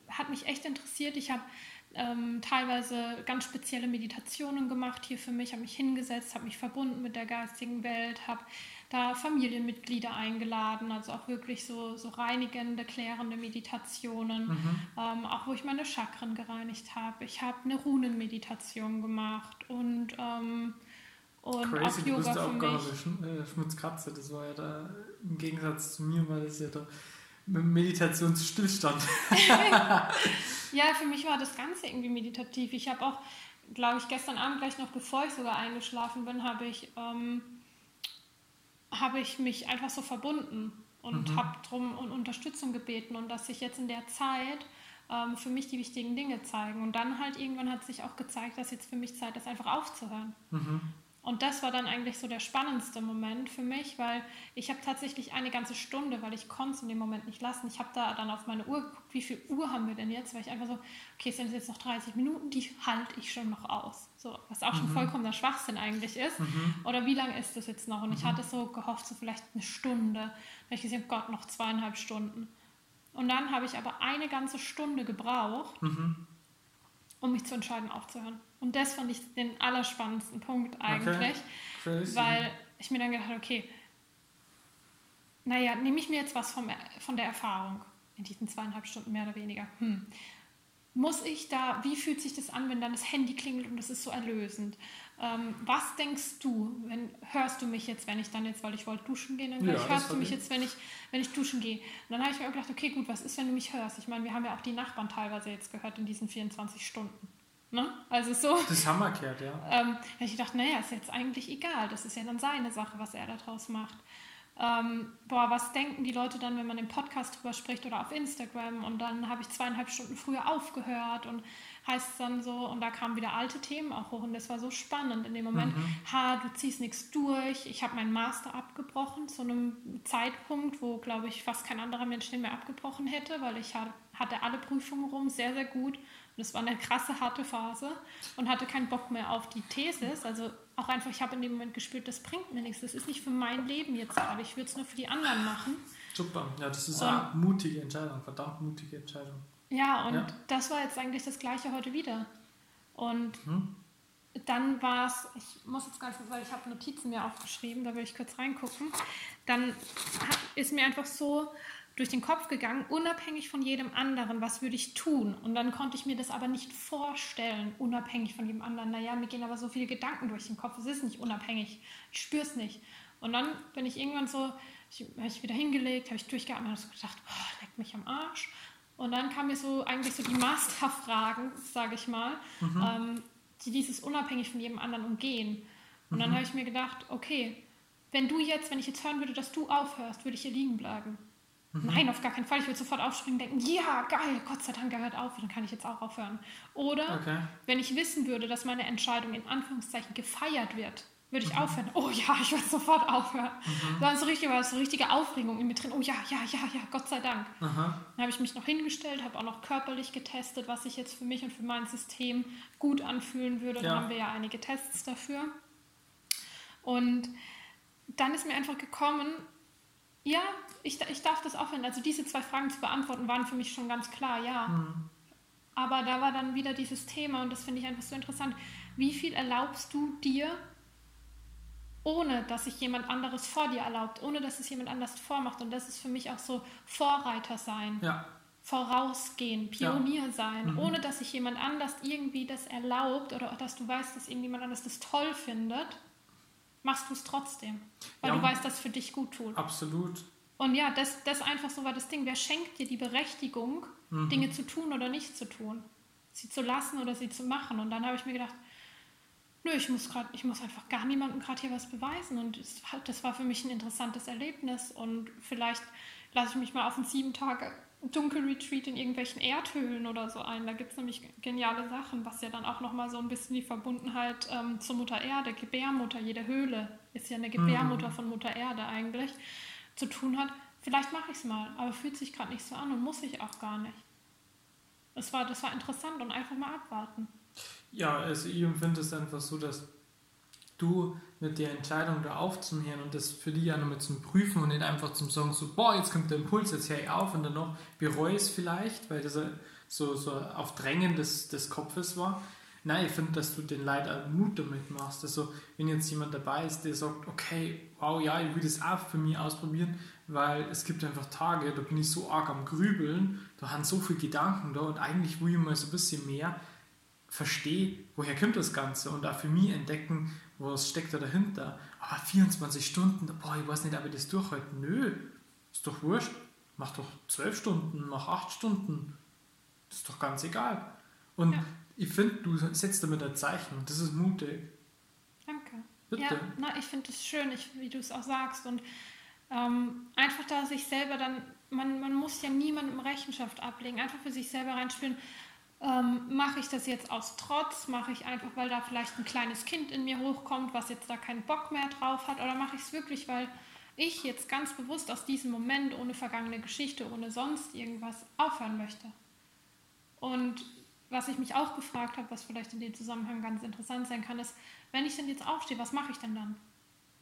hat mich echt interessiert. Ich habe ähm, teilweise ganz spezielle Meditationen gemacht hier für mich, habe mich hingesetzt, habe mich verbunden mit der geistigen Welt, habe da Familienmitglieder eingeladen, also auch wirklich so, so reinigende, klärende Meditationen, mhm. ähm, auch wo ich meine Chakren gereinigt habe. Ich habe eine Runenmeditation gemacht und, ähm, und Crazy, auch Yoga du bist für auch. Sch äh, Schmutzkatze, das war ja da im Gegensatz zu mir, weil das ja da Meditationsstillstand. ja, für mich war das Ganze irgendwie meditativ. Ich habe auch, glaube ich, gestern Abend gleich noch, bevor ich sogar eingeschlafen bin, habe ich ähm, habe ich mich einfach so verbunden und mhm. habe darum um Unterstützung gebeten und dass sich jetzt in der Zeit ähm, für mich die wichtigen Dinge zeigen. Und dann halt irgendwann hat sich auch gezeigt, dass jetzt für mich Zeit ist, einfach aufzuhören. Mhm. Und das war dann eigentlich so der spannendste Moment für mich, weil ich habe tatsächlich eine ganze Stunde, weil ich konnte es in dem Moment nicht lassen. Ich habe da dann auf meine Uhr geguckt, wie viel Uhr haben wir denn jetzt? Weil ich einfach so, okay, es sind jetzt noch 30 Minuten, die halte ich schon noch aus. So, was auch schon mhm. vollkommener Schwachsinn eigentlich ist. Mhm. Oder wie lange ist das jetzt noch? Und ich mhm. hatte so gehofft, so vielleicht eine Stunde. Da habe ich gesagt, Gott, noch zweieinhalb Stunden. Und dann habe ich aber eine ganze Stunde gebraucht, mhm. Um mich zu entscheiden, aufzuhören. Und das fand ich den allerspannendsten Punkt eigentlich, okay. weil ich mir dann gedacht habe, okay, naja, nehme ich mir jetzt was vom, von der Erfahrung in diesen zweieinhalb Stunden mehr oder weniger. Hm. Muss ich da, wie fühlt sich das an, wenn dann das Handy klingelt und das ist so erlösend? Ähm, was denkst du, wenn, hörst du mich jetzt, wenn ich dann jetzt, weil ich wollte duschen gehen, dann ja, hörst du mich jetzt, wenn ich, wenn ich duschen gehe? Und dann habe ich mir gedacht, okay, gut, was ist, wenn du mich hörst? Ich meine, wir haben ja auch die Nachbarn teilweise jetzt gehört in diesen 24 Stunden. Ne? Also so. Das haben wir gehört, ja. Ähm, ich dachte, naja, ist jetzt eigentlich egal. Das ist ja dann seine Sache, was er daraus macht. Ähm, boah, was denken die Leute dann, wenn man im Podcast drüber spricht oder auf Instagram? Und dann habe ich zweieinhalb Stunden früher aufgehört und heißt es dann so, und da kamen wieder alte Themen auch hoch und das war so spannend in dem Moment. Mhm. Ha, du ziehst nichts durch. Ich habe meinen Master abgebrochen zu einem Zeitpunkt, wo, glaube ich, fast kein anderer Mensch den mehr abgebrochen hätte, weil ich hatte alle Prüfungen rum, sehr, sehr gut und es war eine krasse, harte Phase und hatte keinen Bock mehr auf die Thesis. Also auch einfach, ich habe in dem Moment gespürt, das bringt mir nichts. Das ist nicht für mein Leben jetzt gerade. Ich würde es nur für die anderen machen. Super, ja, das ist und, eine mutige Entscheidung, verdammt mutige Entscheidung. Ja, und ja. das war jetzt eigentlich das Gleiche heute wieder. Und hm? dann war es, ich muss jetzt ganz, weil ich habe Notizen mir aufgeschrieben, da will ich kurz reingucken. Dann ist mir einfach so durch den Kopf gegangen, unabhängig von jedem anderen, was würde ich tun? Und dann konnte ich mir das aber nicht vorstellen, unabhängig von jedem anderen. Naja, mir gehen aber so viele Gedanken durch den Kopf, es ist nicht unabhängig, ich spüre es nicht. Und dann bin ich irgendwann so, ich, habe ich wieder hingelegt, habe ich durchgeatmet und habe gedacht, oh, leck mich am Arsch. Und dann kamen mir so eigentlich so die Masterfragen, sage ich mal, mhm. ähm, die dieses unabhängig von jedem anderen umgehen. Und mhm. dann habe ich mir gedacht, okay, wenn du jetzt, wenn ich jetzt hören würde, dass du aufhörst, würde ich hier liegen bleiben. Mhm. Nein, auf gar keinen Fall. Ich würde sofort aufspringen und denken, ja, geil, Gott sei Dank, er hört auf, dann kann ich jetzt auch aufhören. Oder okay. wenn ich wissen würde, dass meine Entscheidung in Anführungszeichen gefeiert wird, würde ich mhm. aufhören. Oh ja, ich würde sofort aufhören. Mhm. Dann so richtig, war so richtige Aufregung in mir drin. Oh ja, ja, ja, ja, Gott sei Dank. Aha. Dann habe ich mich noch hingestellt, habe auch noch körperlich getestet, was sich jetzt für mich und für mein System gut anfühlen würde. Ja. Dann haben wir ja einige Tests dafür. Und dann ist mir einfach gekommen, ja, ich, ich darf das aufhören. Also diese zwei Fragen zu beantworten waren für mich schon ganz klar, ja. Mhm. Aber da war dann wieder dieses Thema und das finde ich einfach so interessant. Wie viel erlaubst du dir, ohne dass sich jemand anderes vor dir erlaubt, ohne dass es jemand anders vormacht? Und das ist für mich auch so Vorreiter sein. Ja. Vorausgehen, Pionier ja. sein, mhm. ohne dass sich jemand anders irgendwie das erlaubt oder dass du weißt, dass irgendjemand anders das toll findet machst du es trotzdem, weil ja, du weißt, dass es für dich gut tut. Absolut. Und ja, das, das einfach so war das Ding. Wer schenkt dir die Berechtigung, mhm. Dinge zu tun oder nicht zu tun? Sie zu lassen oder sie zu machen? Und dann habe ich mir gedacht, nö, ich muss gerade, ich muss einfach gar niemandem gerade hier was beweisen. Und es, das war für mich ein interessantes Erlebnis. Und vielleicht lasse ich mich mal auf einen sieben Tage Dunkelretreat in irgendwelchen Erdhöhlen oder so ein. Da gibt es nämlich geniale Sachen, was ja dann auch nochmal so ein bisschen die Verbundenheit ähm, zur Mutter Erde, Gebärmutter, jede Höhle ist ja eine Gebärmutter mhm. von Mutter Erde eigentlich, zu tun hat. Vielleicht mache ich es mal, aber fühlt sich gerade nicht so an und muss ich auch gar nicht. Das war, das war interessant und einfach mal abwarten. Ja, also ich empfinde es einfach so, dass du mit der Entscheidung da aufzunehmen und das für die ja nochmal zum Prüfen und nicht einfach zum sagen, so, boah, jetzt kommt der Impuls, jetzt höre ich auf und dann noch bereue es vielleicht, weil das so, so auf Drängen des, des Kopfes war. Nein, ich finde, dass du den Leid auch Mut damit machst. Also, wenn jetzt jemand dabei ist, der sagt, okay, wow, ja, ich will das auch für mich ausprobieren, weil es gibt einfach Tage, da bin ich so arg am Grübeln, da haben so viele Gedanken da und eigentlich will ich mal so ein bisschen mehr verstehen, woher kommt das Ganze und auch für mich entdecken, was steckt da dahinter. Aber 24 Stunden, boah, ich weiß nicht, ob ich das durchhalte. Nö, ist doch wurscht. Mach doch 12 Stunden, mach 8 Stunden. Das ist doch ganz egal. Und ja. ich finde, du setzt damit ein Zeichen und das ist mutig. Danke. Bitte. Ja, na, ich finde es schön, ich, wie du es auch sagst. Und ähm, einfach da sich selber dann, man, man muss ja niemandem Rechenschaft ablegen, einfach für sich selber reinspielen ähm, mache ich das jetzt aus Trotz? Mache ich einfach, weil da vielleicht ein kleines Kind in mir hochkommt, was jetzt da keinen Bock mehr drauf hat? Oder mache ich es wirklich, weil ich jetzt ganz bewusst aus diesem Moment ohne vergangene Geschichte, ohne sonst irgendwas aufhören möchte? Und was ich mich auch gefragt habe, was vielleicht in dem Zusammenhang ganz interessant sein kann, ist, wenn ich denn jetzt aufstehe, was mache ich denn dann?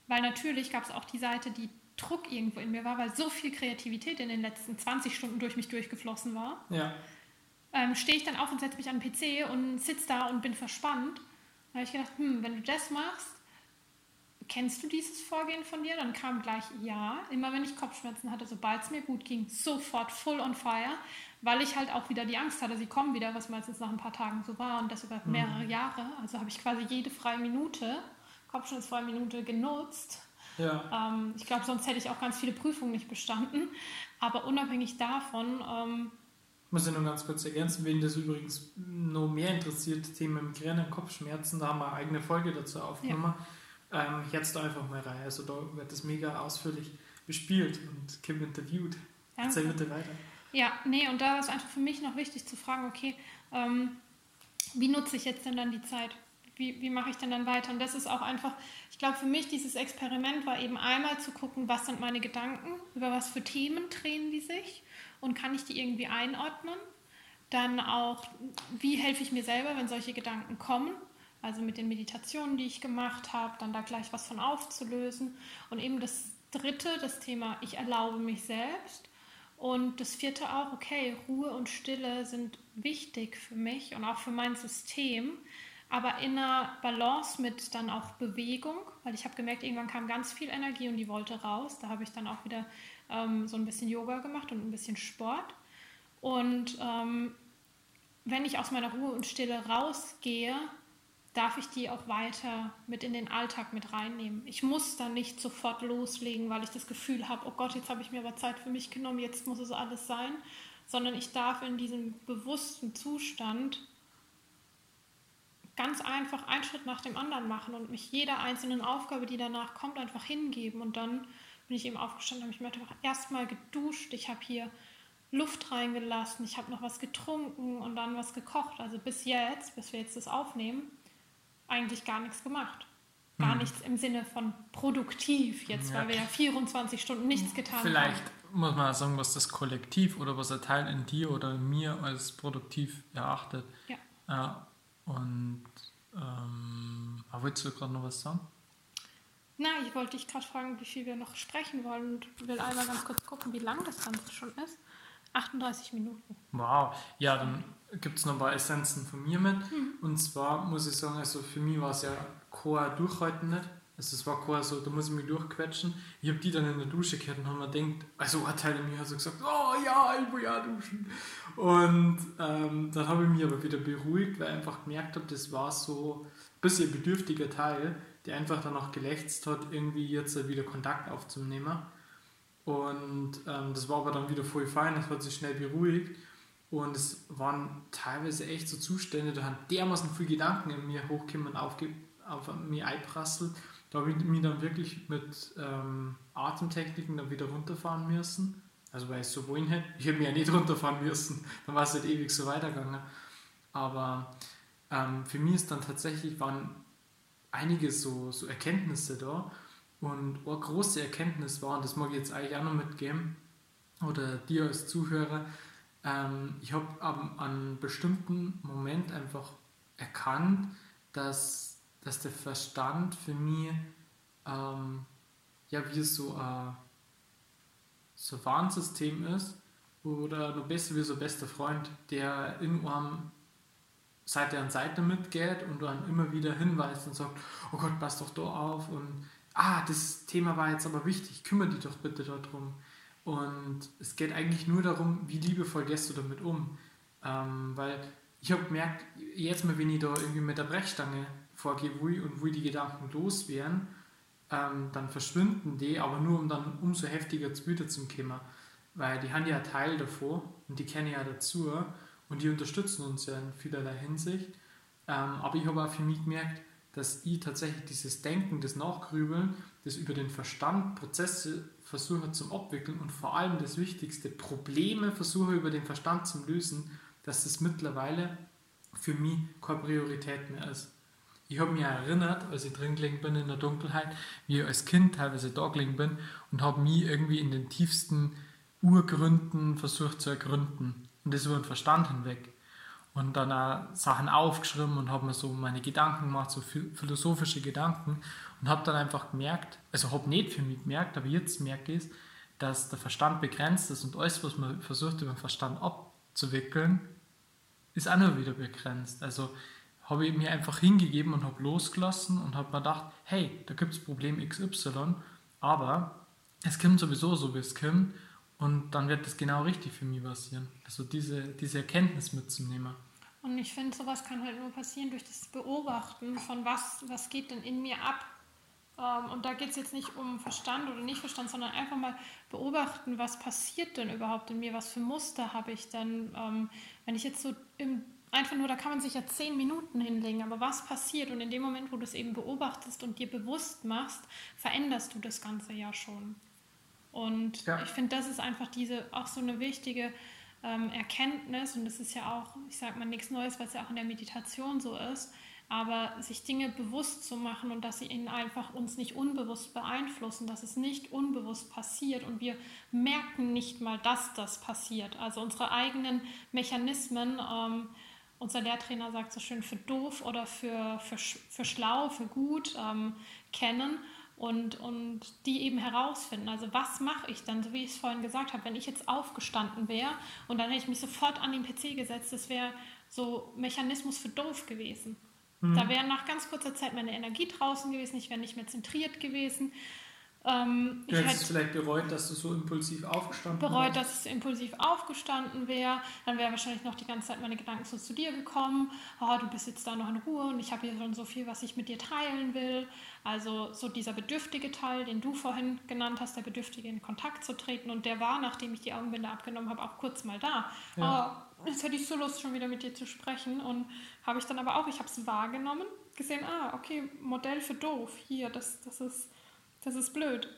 Weil natürlich gab es auch die Seite, die Druck irgendwo in mir war, weil so viel Kreativität in den letzten 20 Stunden durch mich durchgeflossen war. Ja ähm, stehe ich dann auf und setze mich an den PC und sitze da und bin verspannt. Da habe ich gedacht, hm, wenn du das machst, kennst du dieses Vorgehen von dir? Dann kam gleich ja. Immer wenn ich Kopfschmerzen hatte, sobald es mir gut ging, sofort full on fire, weil ich halt auch wieder die Angst hatte, sie kommen wieder, was meistens nach ein paar Tagen so war und das über mhm. mehrere Jahre. Also habe ich quasi jede freie Minute, Kopfschmerzfreie Minute genutzt. Ja. Ähm, ich glaube, sonst hätte ich auch ganz viele Prüfungen nicht bestanden. Aber unabhängig davon ähm, muss ich noch ganz kurz ergänzen, wen das übrigens noch mehr interessiert, Thema Migräne und Kopfschmerzen, da haben wir eine eigene Folge dazu aufgenommen. Ja. Ähm, jetzt einfach mal rein. Also da wird das mega ausführlich bespielt und Kim interviewt. Danke. Erzähl bitte weiter. Ja, nee, und da ist einfach für mich noch wichtig zu fragen, okay, ähm, wie nutze ich jetzt denn dann die Zeit? Wie, wie mache ich denn dann weiter? Und das ist auch einfach, ich glaube, für mich dieses Experiment war eben einmal zu gucken, was sind meine Gedanken, über was für Themen drehen die sich und kann ich die irgendwie einordnen? Dann auch, wie helfe ich mir selber, wenn solche Gedanken kommen? Also mit den Meditationen, die ich gemacht habe, dann da gleich was von aufzulösen. Und eben das dritte, das Thema, ich erlaube mich selbst. Und das vierte auch, okay, Ruhe und Stille sind wichtig für mich und auch für mein System, aber in einer Balance mit dann auch Bewegung, weil ich habe gemerkt, irgendwann kam ganz viel Energie und die wollte raus. Da habe ich dann auch wieder ähm, so ein bisschen Yoga gemacht und ein bisschen Sport. Und ähm, wenn ich aus meiner Ruhe und Stille rausgehe, darf ich die auch weiter mit in den Alltag mit reinnehmen. Ich muss dann nicht sofort loslegen, weil ich das Gefühl habe, oh Gott, jetzt habe ich mir aber Zeit für mich genommen, jetzt muss es alles sein, sondern ich darf in diesem bewussten Zustand ganz einfach einen Schritt nach dem anderen machen und mich jeder einzelnen Aufgabe, die danach kommt, einfach hingeben und dann bin ich eben aufgestanden, habe ich mir einfach erstmal geduscht. Ich habe hier Luft reingelassen, ich habe noch was getrunken und dann was gekocht. Also bis jetzt, bis wir jetzt das aufnehmen, eigentlich gar nichts gemacht. Gar hm. nichts im Sinne von produktiv jetzt, ja. weil wir ja 24 Stunden nichts getan Vielleicht haben. Vielleicht muss man sagen, was das Kollektiv oder was ein Teil in dir oder in mir als produktiv erachtet. Ja. ja und ähm, willst du gerade noch was sagen? Na, ich wollte dich gerade fragen, wie viel wir noch sprechen wollen und will einmal ganz kurz gucken, wie lang das Ganze schon ist. 38 Minuten. Wow, ja, dann gibt es noch ein paar Essenzen von mir mit. Mhm. Und zwar muss ich sagen, also für mich war es ja kein Durchhalten nicht. Also es war kein so, da muss ich mich durchquetschen. Ich habe die dann in der Dusche gehört und habe mir gedacht, also ein Teil in mir hat so gesagt, oh ja, ich will ja duschen. Und ähm, dann habe ich mich aber wieder beruhigt, weil ich einfach gemerkt habe, das war so ein bisschen ein bedürftiger Teil die einfach dann auch gelächzt hat, irgendwie jetzt wieder Kontakt aufzunehmen. Und ähm, das war aber dann wieder voll fein, das hat sich schnell beruhigt. Und es waren teilweise echt so Zustände, da haben dermaßen viele Gedanken in mir hochgekommen und aufge auf mich einprasselt, da habe ich mich dann wirklich mit ähm, Atemtechniken dann wieder runterfahren müssen. Also weil ich so wollen hätte. Ich hätte mich ja nicht runterfahren müssen, dann war es halt ewig so weitergegangen. Aber ähm, für mich ist dann tatsächlich, waren einige so, so Erkenntnisse da. Und eine große Erkenntnis war, und das mag ich jetzt eigentlich auch noch mitgeben, oder dir als Zuhörer, ähm, ich habe an einem bestimmten Moment einfach erkannt, dass, dass der Verstand für mich ähm, ja wie so ein, so ein Warnsystem ist oder noch besser wie so ein bester Freund, der in einem Seite an Seite mitgeht und dann immer wieder hinweist und sagt, oh Gott, pass doch da auf und ah, das Thema war jetzt aber wichtig, kümmere dich doch bitte darum. Und es geht eigentlich nur darum, wie liebevoll gehst du damit um. Ähm, weil ich habe gemerkt, jetzt mal, wenn ich da irgendwie mit der Brechstange vorgehe wo ich, und wo die Gedanken los wären, ähm, dann verschwinden die, aber nur um dann umso heftiger zu wieder zum kommen. Weil die haben ja Teil davor und die kennen ja dazu und die unterstützen uns ja in vielerlei Hinsicht. Ähm, aber ich habe auch für mich gemerkt, dass ich tatsächlich dieses Denken, das Nachgrübeln, das über den Verstand Prozesse versuche zu abwickeln und vor allem das Wichtigste, Probleme versuche über den Verstand zu lösen, dass das mittlerweile für mich keine Priorität mehr ist. Ich habe mich erinnert, als ich drin gelegen bin in der Dunkelheit, wie ich als Kind teilweise da gelegen bin und habe mich irgendwie in den tiefsten Urgründen versucht zu ergründen. Und das über den Verstand hinweg. Und dann auch Sachen aufgeschrieben und habe mir so meine Gedanken gemacht, so philosophische Gedanken. Und habe dann einfach gemerkt, also habe nicht für mich gemerkt, aber jetzt merke ich dass der Verstand begrenzt ist und alles, was man versucht über den Verstand abzuwickeln, ist auch nur wieder begrenzt. Also habe ich mir einfach hingegeben und habe losgelassen und habe mir gedacht, hey, da gibt es Problem XY, aber es kommt sowieso so, wie es kommt und dann wird das genau richtig für mich passieren. Also diese, diese Erkenntnis mitzunehmen. Und ich finde, sowas kann halt nur passieren durch das Beobachten von was, was geht denn in mir ab. Ähm, und da geht es jetzt nicht um Verstand oder nicht Verstand, sondern einfach mal beobachten, was passiert denn überhaupt in mir, was für Muster habe ich denn. Ähm, wenn ich jetzt so im einfach nur, da kann man sich ja zehn Minuten hinlegen, aber was passiert? Und in dem Moment, wo du es eben beobachtest und dir bewusst machst, veränderst du das Ganze ja schon. Und ja. ich finde, das ist einfach diese auch so eine wichtige ähm, Erkenntnis und das ist ja auch, ich sage mal nichts Neues, was ja auch in der Meditation so ist, aber sich Dinge bewusst zu machen und dass sie ihnen einfach uns nicht unbewusst beeinflussen, dass es nicht unbewusst passiert und wir merken nicht mal, dass das passiert. Also unsere eigenen Mechanismen, ähm, unser Lehrtrainer sagt so schön, für doof oder für, für, für schlau, für gut ähm, kennen und, und die eben herausfinden. Also was mache ich dann, so wie ich es vorhin gesagt habe, wenn ich jetzt aufgestanden wäre und dann hätte ich mich sofort an den PC gesetzt, das wäre so Mechanismus für doof gewesen. Mhm. Da wäre nach ganz kurzer Zeit meine Energie draußen gewesen, ich wäre nicht mehr zentriert gewesen. Ähm, du hättest vielleicht bereut, dass du so impulsiv aufgestanden bereut, Bereut, dass es impulsiv aufgestanden wäre. Dann wäre wahrscheinlich noch die ganze Zeit meine Gedanken so zu dir gekommen. Oh, du bist jetzt da noch in Ruhe und ich habe hier schon so viel, was ich mit dir teilen will. Also so dieser bedürftige Teil, den du vorhin genannt hast, der bedürftige in Kontakt zu treten. Und der war, nachdem ich die Augenbinde abgenommen habe, auch kurz mal da. Ja. Oh, jetzt hätte ich so Lust, schon wieder mit dir zu sprechen. Und habe ich dann aber auch, ich habe es wahrgenommen, gesehen, ah, okay, Modell für doof. Hier, das, das ist das ist blöd.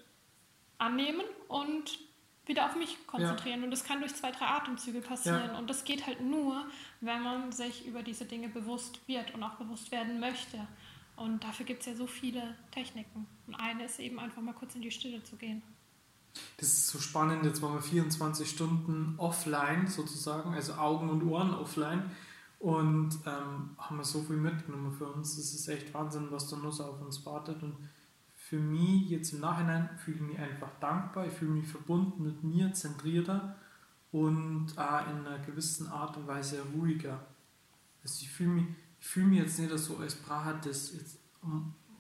Annehmen und wieder auf mich konzentrieren. Ja. Und das kann durch zwei, drei Atemzüge passieren. Ja. Und das geht halt nur, wenn man sich über diese Dinge bewusst wird und auch bewusst werden möchte. Und dafür gibt es ja so viele Techniken. Und eine ist eben einfach mal kurz in die Stille zu gehen. Das ist so spannend. Jetzt waren wir 24 Stunden offline sozusagen, also Augen und Ohren offline. Und ähm, haben wir so viel mitgenommen für uns. Das ist echt Wahnsinn, was da noch so auf uns wartet. Und für mich jetzt im Nachhinein fühle ich mich einfach dankbar, ich fühle mich verbunden mit mir, zentrierter und auch in einer gewissen Art und Weise ruhiger. Also ich fühle mich, ich fühle mich jetzt nicht so, als braucht das jetzt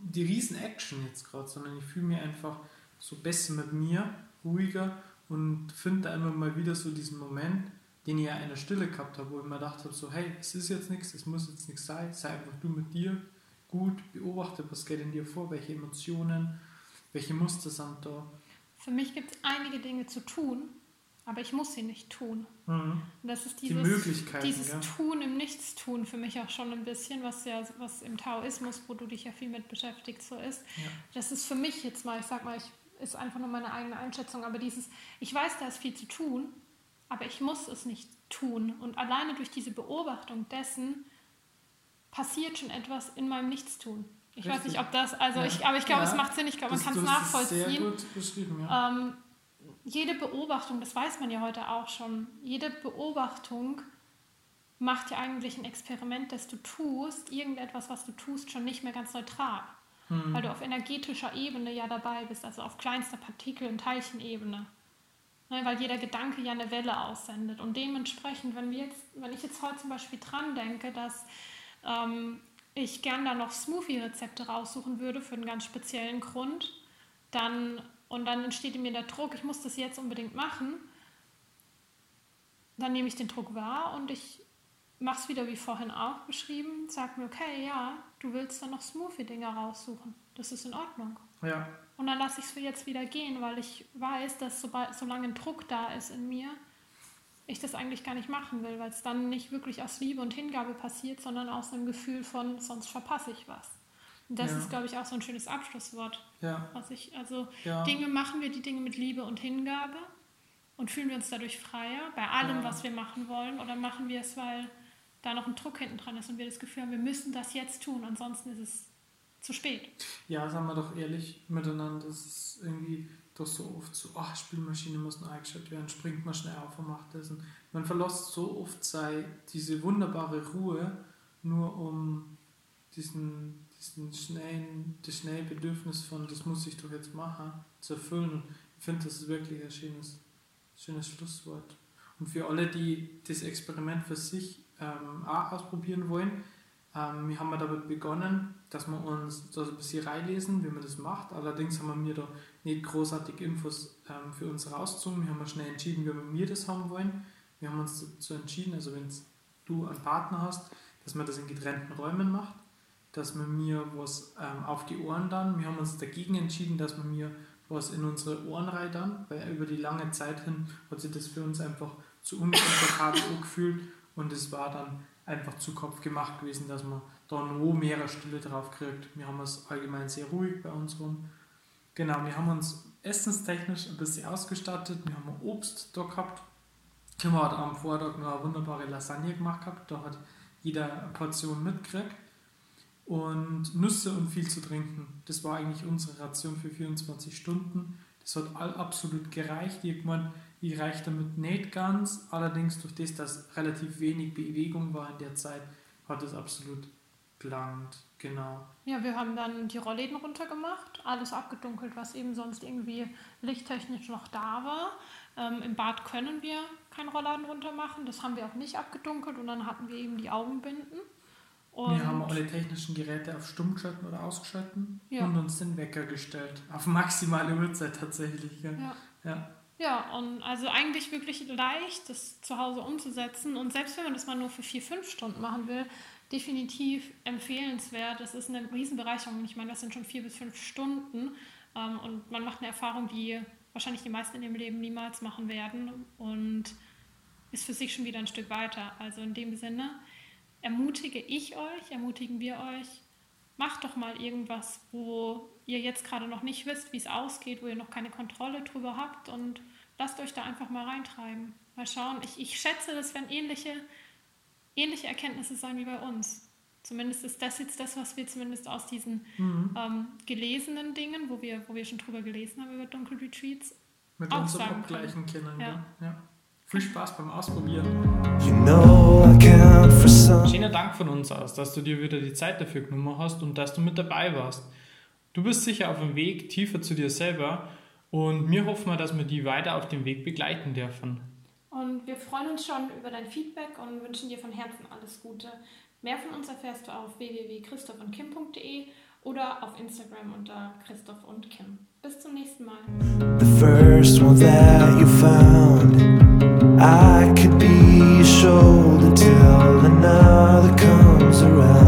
die riesen Action jetzt gerade, sondern ich fühle mich einfach so besser mit mir, ruhiger und finde da immer mal wieder so diesen Moment, den ich ja in der Stille gehabt habe, wo ich mir gedacht habe, so hey, es ist jetzt nichts, es muss jetzt nichts sein, sei einfach du mit dir, gut, beobachte, was geht in dir vor, welche Emotionen, welche Muster sind da. Für mich gibt es einige Dinge zu tun aber ich muss sie nicht tun. Mhm. Das ist Die dieses, Möglichkeiten, dieses ja. Tun im Nichtstun für mich auch schon ein bisschen, was ja was im Taoismus, wo du dich ja viel mit beschäftigt, so ist. Ja. Das ist für mich jetzt mal, ich sag mal, ich, ist einfach nur meine eigene Einschätzung, aber dieses, ich weiß, da ist viel zu tun, aber ich muss es nicht tun. Und alleine durch diese Beobachtung dessen passiert schon etwas in meinem Nichtstun. Ich weiß Richtig. nicht, ob das, also Ja. ich, aber ich glaube, Ja. es macht Sinn, ich glaube, man kann es hast Sehr nachvollziehen. gut beschrieben, ja. Ähm, jede Beobachtung, das weiß man ja heute auch schon, jede Beobachtung macht ja eigentlich ein Experiment, das du tust, irgendetwas, was du tust, schon nicht mehr ganz neutral. Hm. Weil du auf energetischer Ebene ja dabei bist, also auf kleinster Partikel- und Teilchenebene. Ne, weil jeder Gedanke ja eine Welle aussendet. Und dementsprechend, wenn, wir jetzt, wenn ich jetzt heute zum Beispiel dran denke, dass ähm, ich gern da noch Smoothie-Rezepte raussuchen würde für einen ganz speziellen Grund, dann, und dann entsteht in mir der Druck, ich muss das jetzt unbedingt machen, dann nehme ich den Druck wahr und ich mache es wieder wie vorhin auch beschrieben, sag mir, okay, ja, du willst dann noch Smoothie-Dinger raussuchen. Das ist in Ordnung. ja. Und dann lasse ich es jetzt wieder gehen, weil ich weiß, dass sobald, solange ein Druck da ist in mir, ich das eigentlich gar nicht machen will, weil es dann nicht wirklich aus Liebe und Hingabe passiert, sondern aus einem Gefühl von, sonst verpasse ich was. Und das Ja. ist, glaube ich, auch so ein schönes Abschlusswort, Ja, was ich, also ja. Dinge machen wir die Dinge mit Liebe und Hingabe und fühlen wir uns dadurch freier bei allem, was wir machen wollen, oder machen wir es, weil da noch ein Druck hinten dran ist und wir das Gefühl haben, wir müssen das jetzt tun, ansonsten ist es zu spät. Ja, sagen wir doch ehrlich miteinander, das ist irgendwie doch so oft so, ach, Spielmaschine muss noch eingeschaltet werden, springt mal schnell auf und macht das. Und man verlässt so oft sei diese wunderbare Ruhe, nur um diesen, diesen schnellen, das schnelle Bedürfnis von, das muss ich doch jetzt machen, zu erfüllen. Und ich finde, das ist wirklich ein schönes, schönes Schlusswort. Und für alle, die das Experiment für sich ähm, auch ausprobieren wollen, ähm, wir haben damit begonnen, dass wir uns da ein bisschen reinlesen, wie man das macht. Allerdings haben wir mir da nicht großartig Infos ähm, für uns rausgezogen. Wir haben ja schnell entschieden, wie wir das haben wollen. Wir haben uns dazu entschieden, also wenn du einen Partner hast, dass man das in getrennten Räumen macht, dass man mir was ähm, auf die Ohren dann. Wir haben uns dagegen entschieden, dass man mir was in unsere Ohren rein dann, weil über die lange Zeit hin hat sich das für uns einfach zu unkomfortabel angefühlt und es war dann einfach zu Kopf gemacht gewesen, dass man da noch mehr Stille drauf kriegt. Wir haben es allgemein sehr ruhig bei uns rum. Genau, wir haben uns essenstechnisch ein bisschen ausgestattet. Wir haben Obst da gehabt. Tim hat am Vortag noch eine wunderbare Lasagne gemacht gehabt. Da hat jeder eine Portion mitgekriegt. Und Nüsse und viel zu trinken. Das war eigentlich unsere Ration für 24 Stunden. Das hat all absolut gereicht. Irgendwann, die reicht damit nicht ganz. Allerdings durch das, dass relativ wenig Bewegung war in der Zeit, hat es absolut gelangt. Genau. Ja, wir haben dann die Rollläden runtergemacht, alles abgedunkelt, was eben sonst irgendwie lichttechnisch noch da war. Ähm, Im Bad können wir keinen Rollladen runter machen, das haben wir auch nicht abgedunkelt und dann hatten wir eben die Augenbinden. Und wir haben alle technischen Geräte auf stumm geschalten oder ausgeschalten Ja. und uns den Wecker gestellt. Auf maximale Uhrzeit tatsächlich. Ja. ja. Ja. Ja, und also eigentlich wirklich leicht, das zu Hause umzusetzen. Und selbst wenn man das mal nur für vier, fünf Stunden machen will, definitiv empfehlenswert. Das ist eine Riesenbereicherung. Ich meine, das sind schon vier bis fünf Stunden. Ähm, und man macht eine Erfahrung, die wahrscheinlich die meisten in ihrem Leben niemals machen werden. Und ist für sich schon wieder ein Stück weiter. Also in dem Sinne ermutige ich euch, ermutigen wir euch, macht doch mal irgendwas, wo ihr jetzt gerade noch nicht wisst, wie es ausgeht, wo ihr noch keine Kontrolle drüber habt und lasst euch da einfach mal reintreiben. Mal schauen. Ich, ich schätze, das werden ähnliche, ähnliche Erkenntnisse sein wie bei uns. Zumindest ist das jetzt das, was wir zumindest aus diesen Mhm. ähm, gelesenen Dingen, wo wir, wo wir schon drüber gelesen haben über Dunkelretreats, Mit Auch unserem sagen Abgleichen kennen. Ja. Ja. Ja. Viel Spaß beim Ausprobieren. You know Schöner Dank von uns aus, dass du dir wieder die Zeit dafür genommen hast und dass du mit dabei warst. Du bist sicher auf dem Weg tiefer zu dir selber und wir hoffen mal, dass wir die weiter auf dem Weg begleiten dürfen. Und wir freuen uns schon über dein Feedback und wünschen dir von Herzen alles Gute. Mehr von uns erfährst du auf www.christophundkim.de oder auf Instagram unter Christoph und Kim. Bis zum nächsten Mal. The first one that you found. I could be till another comes around.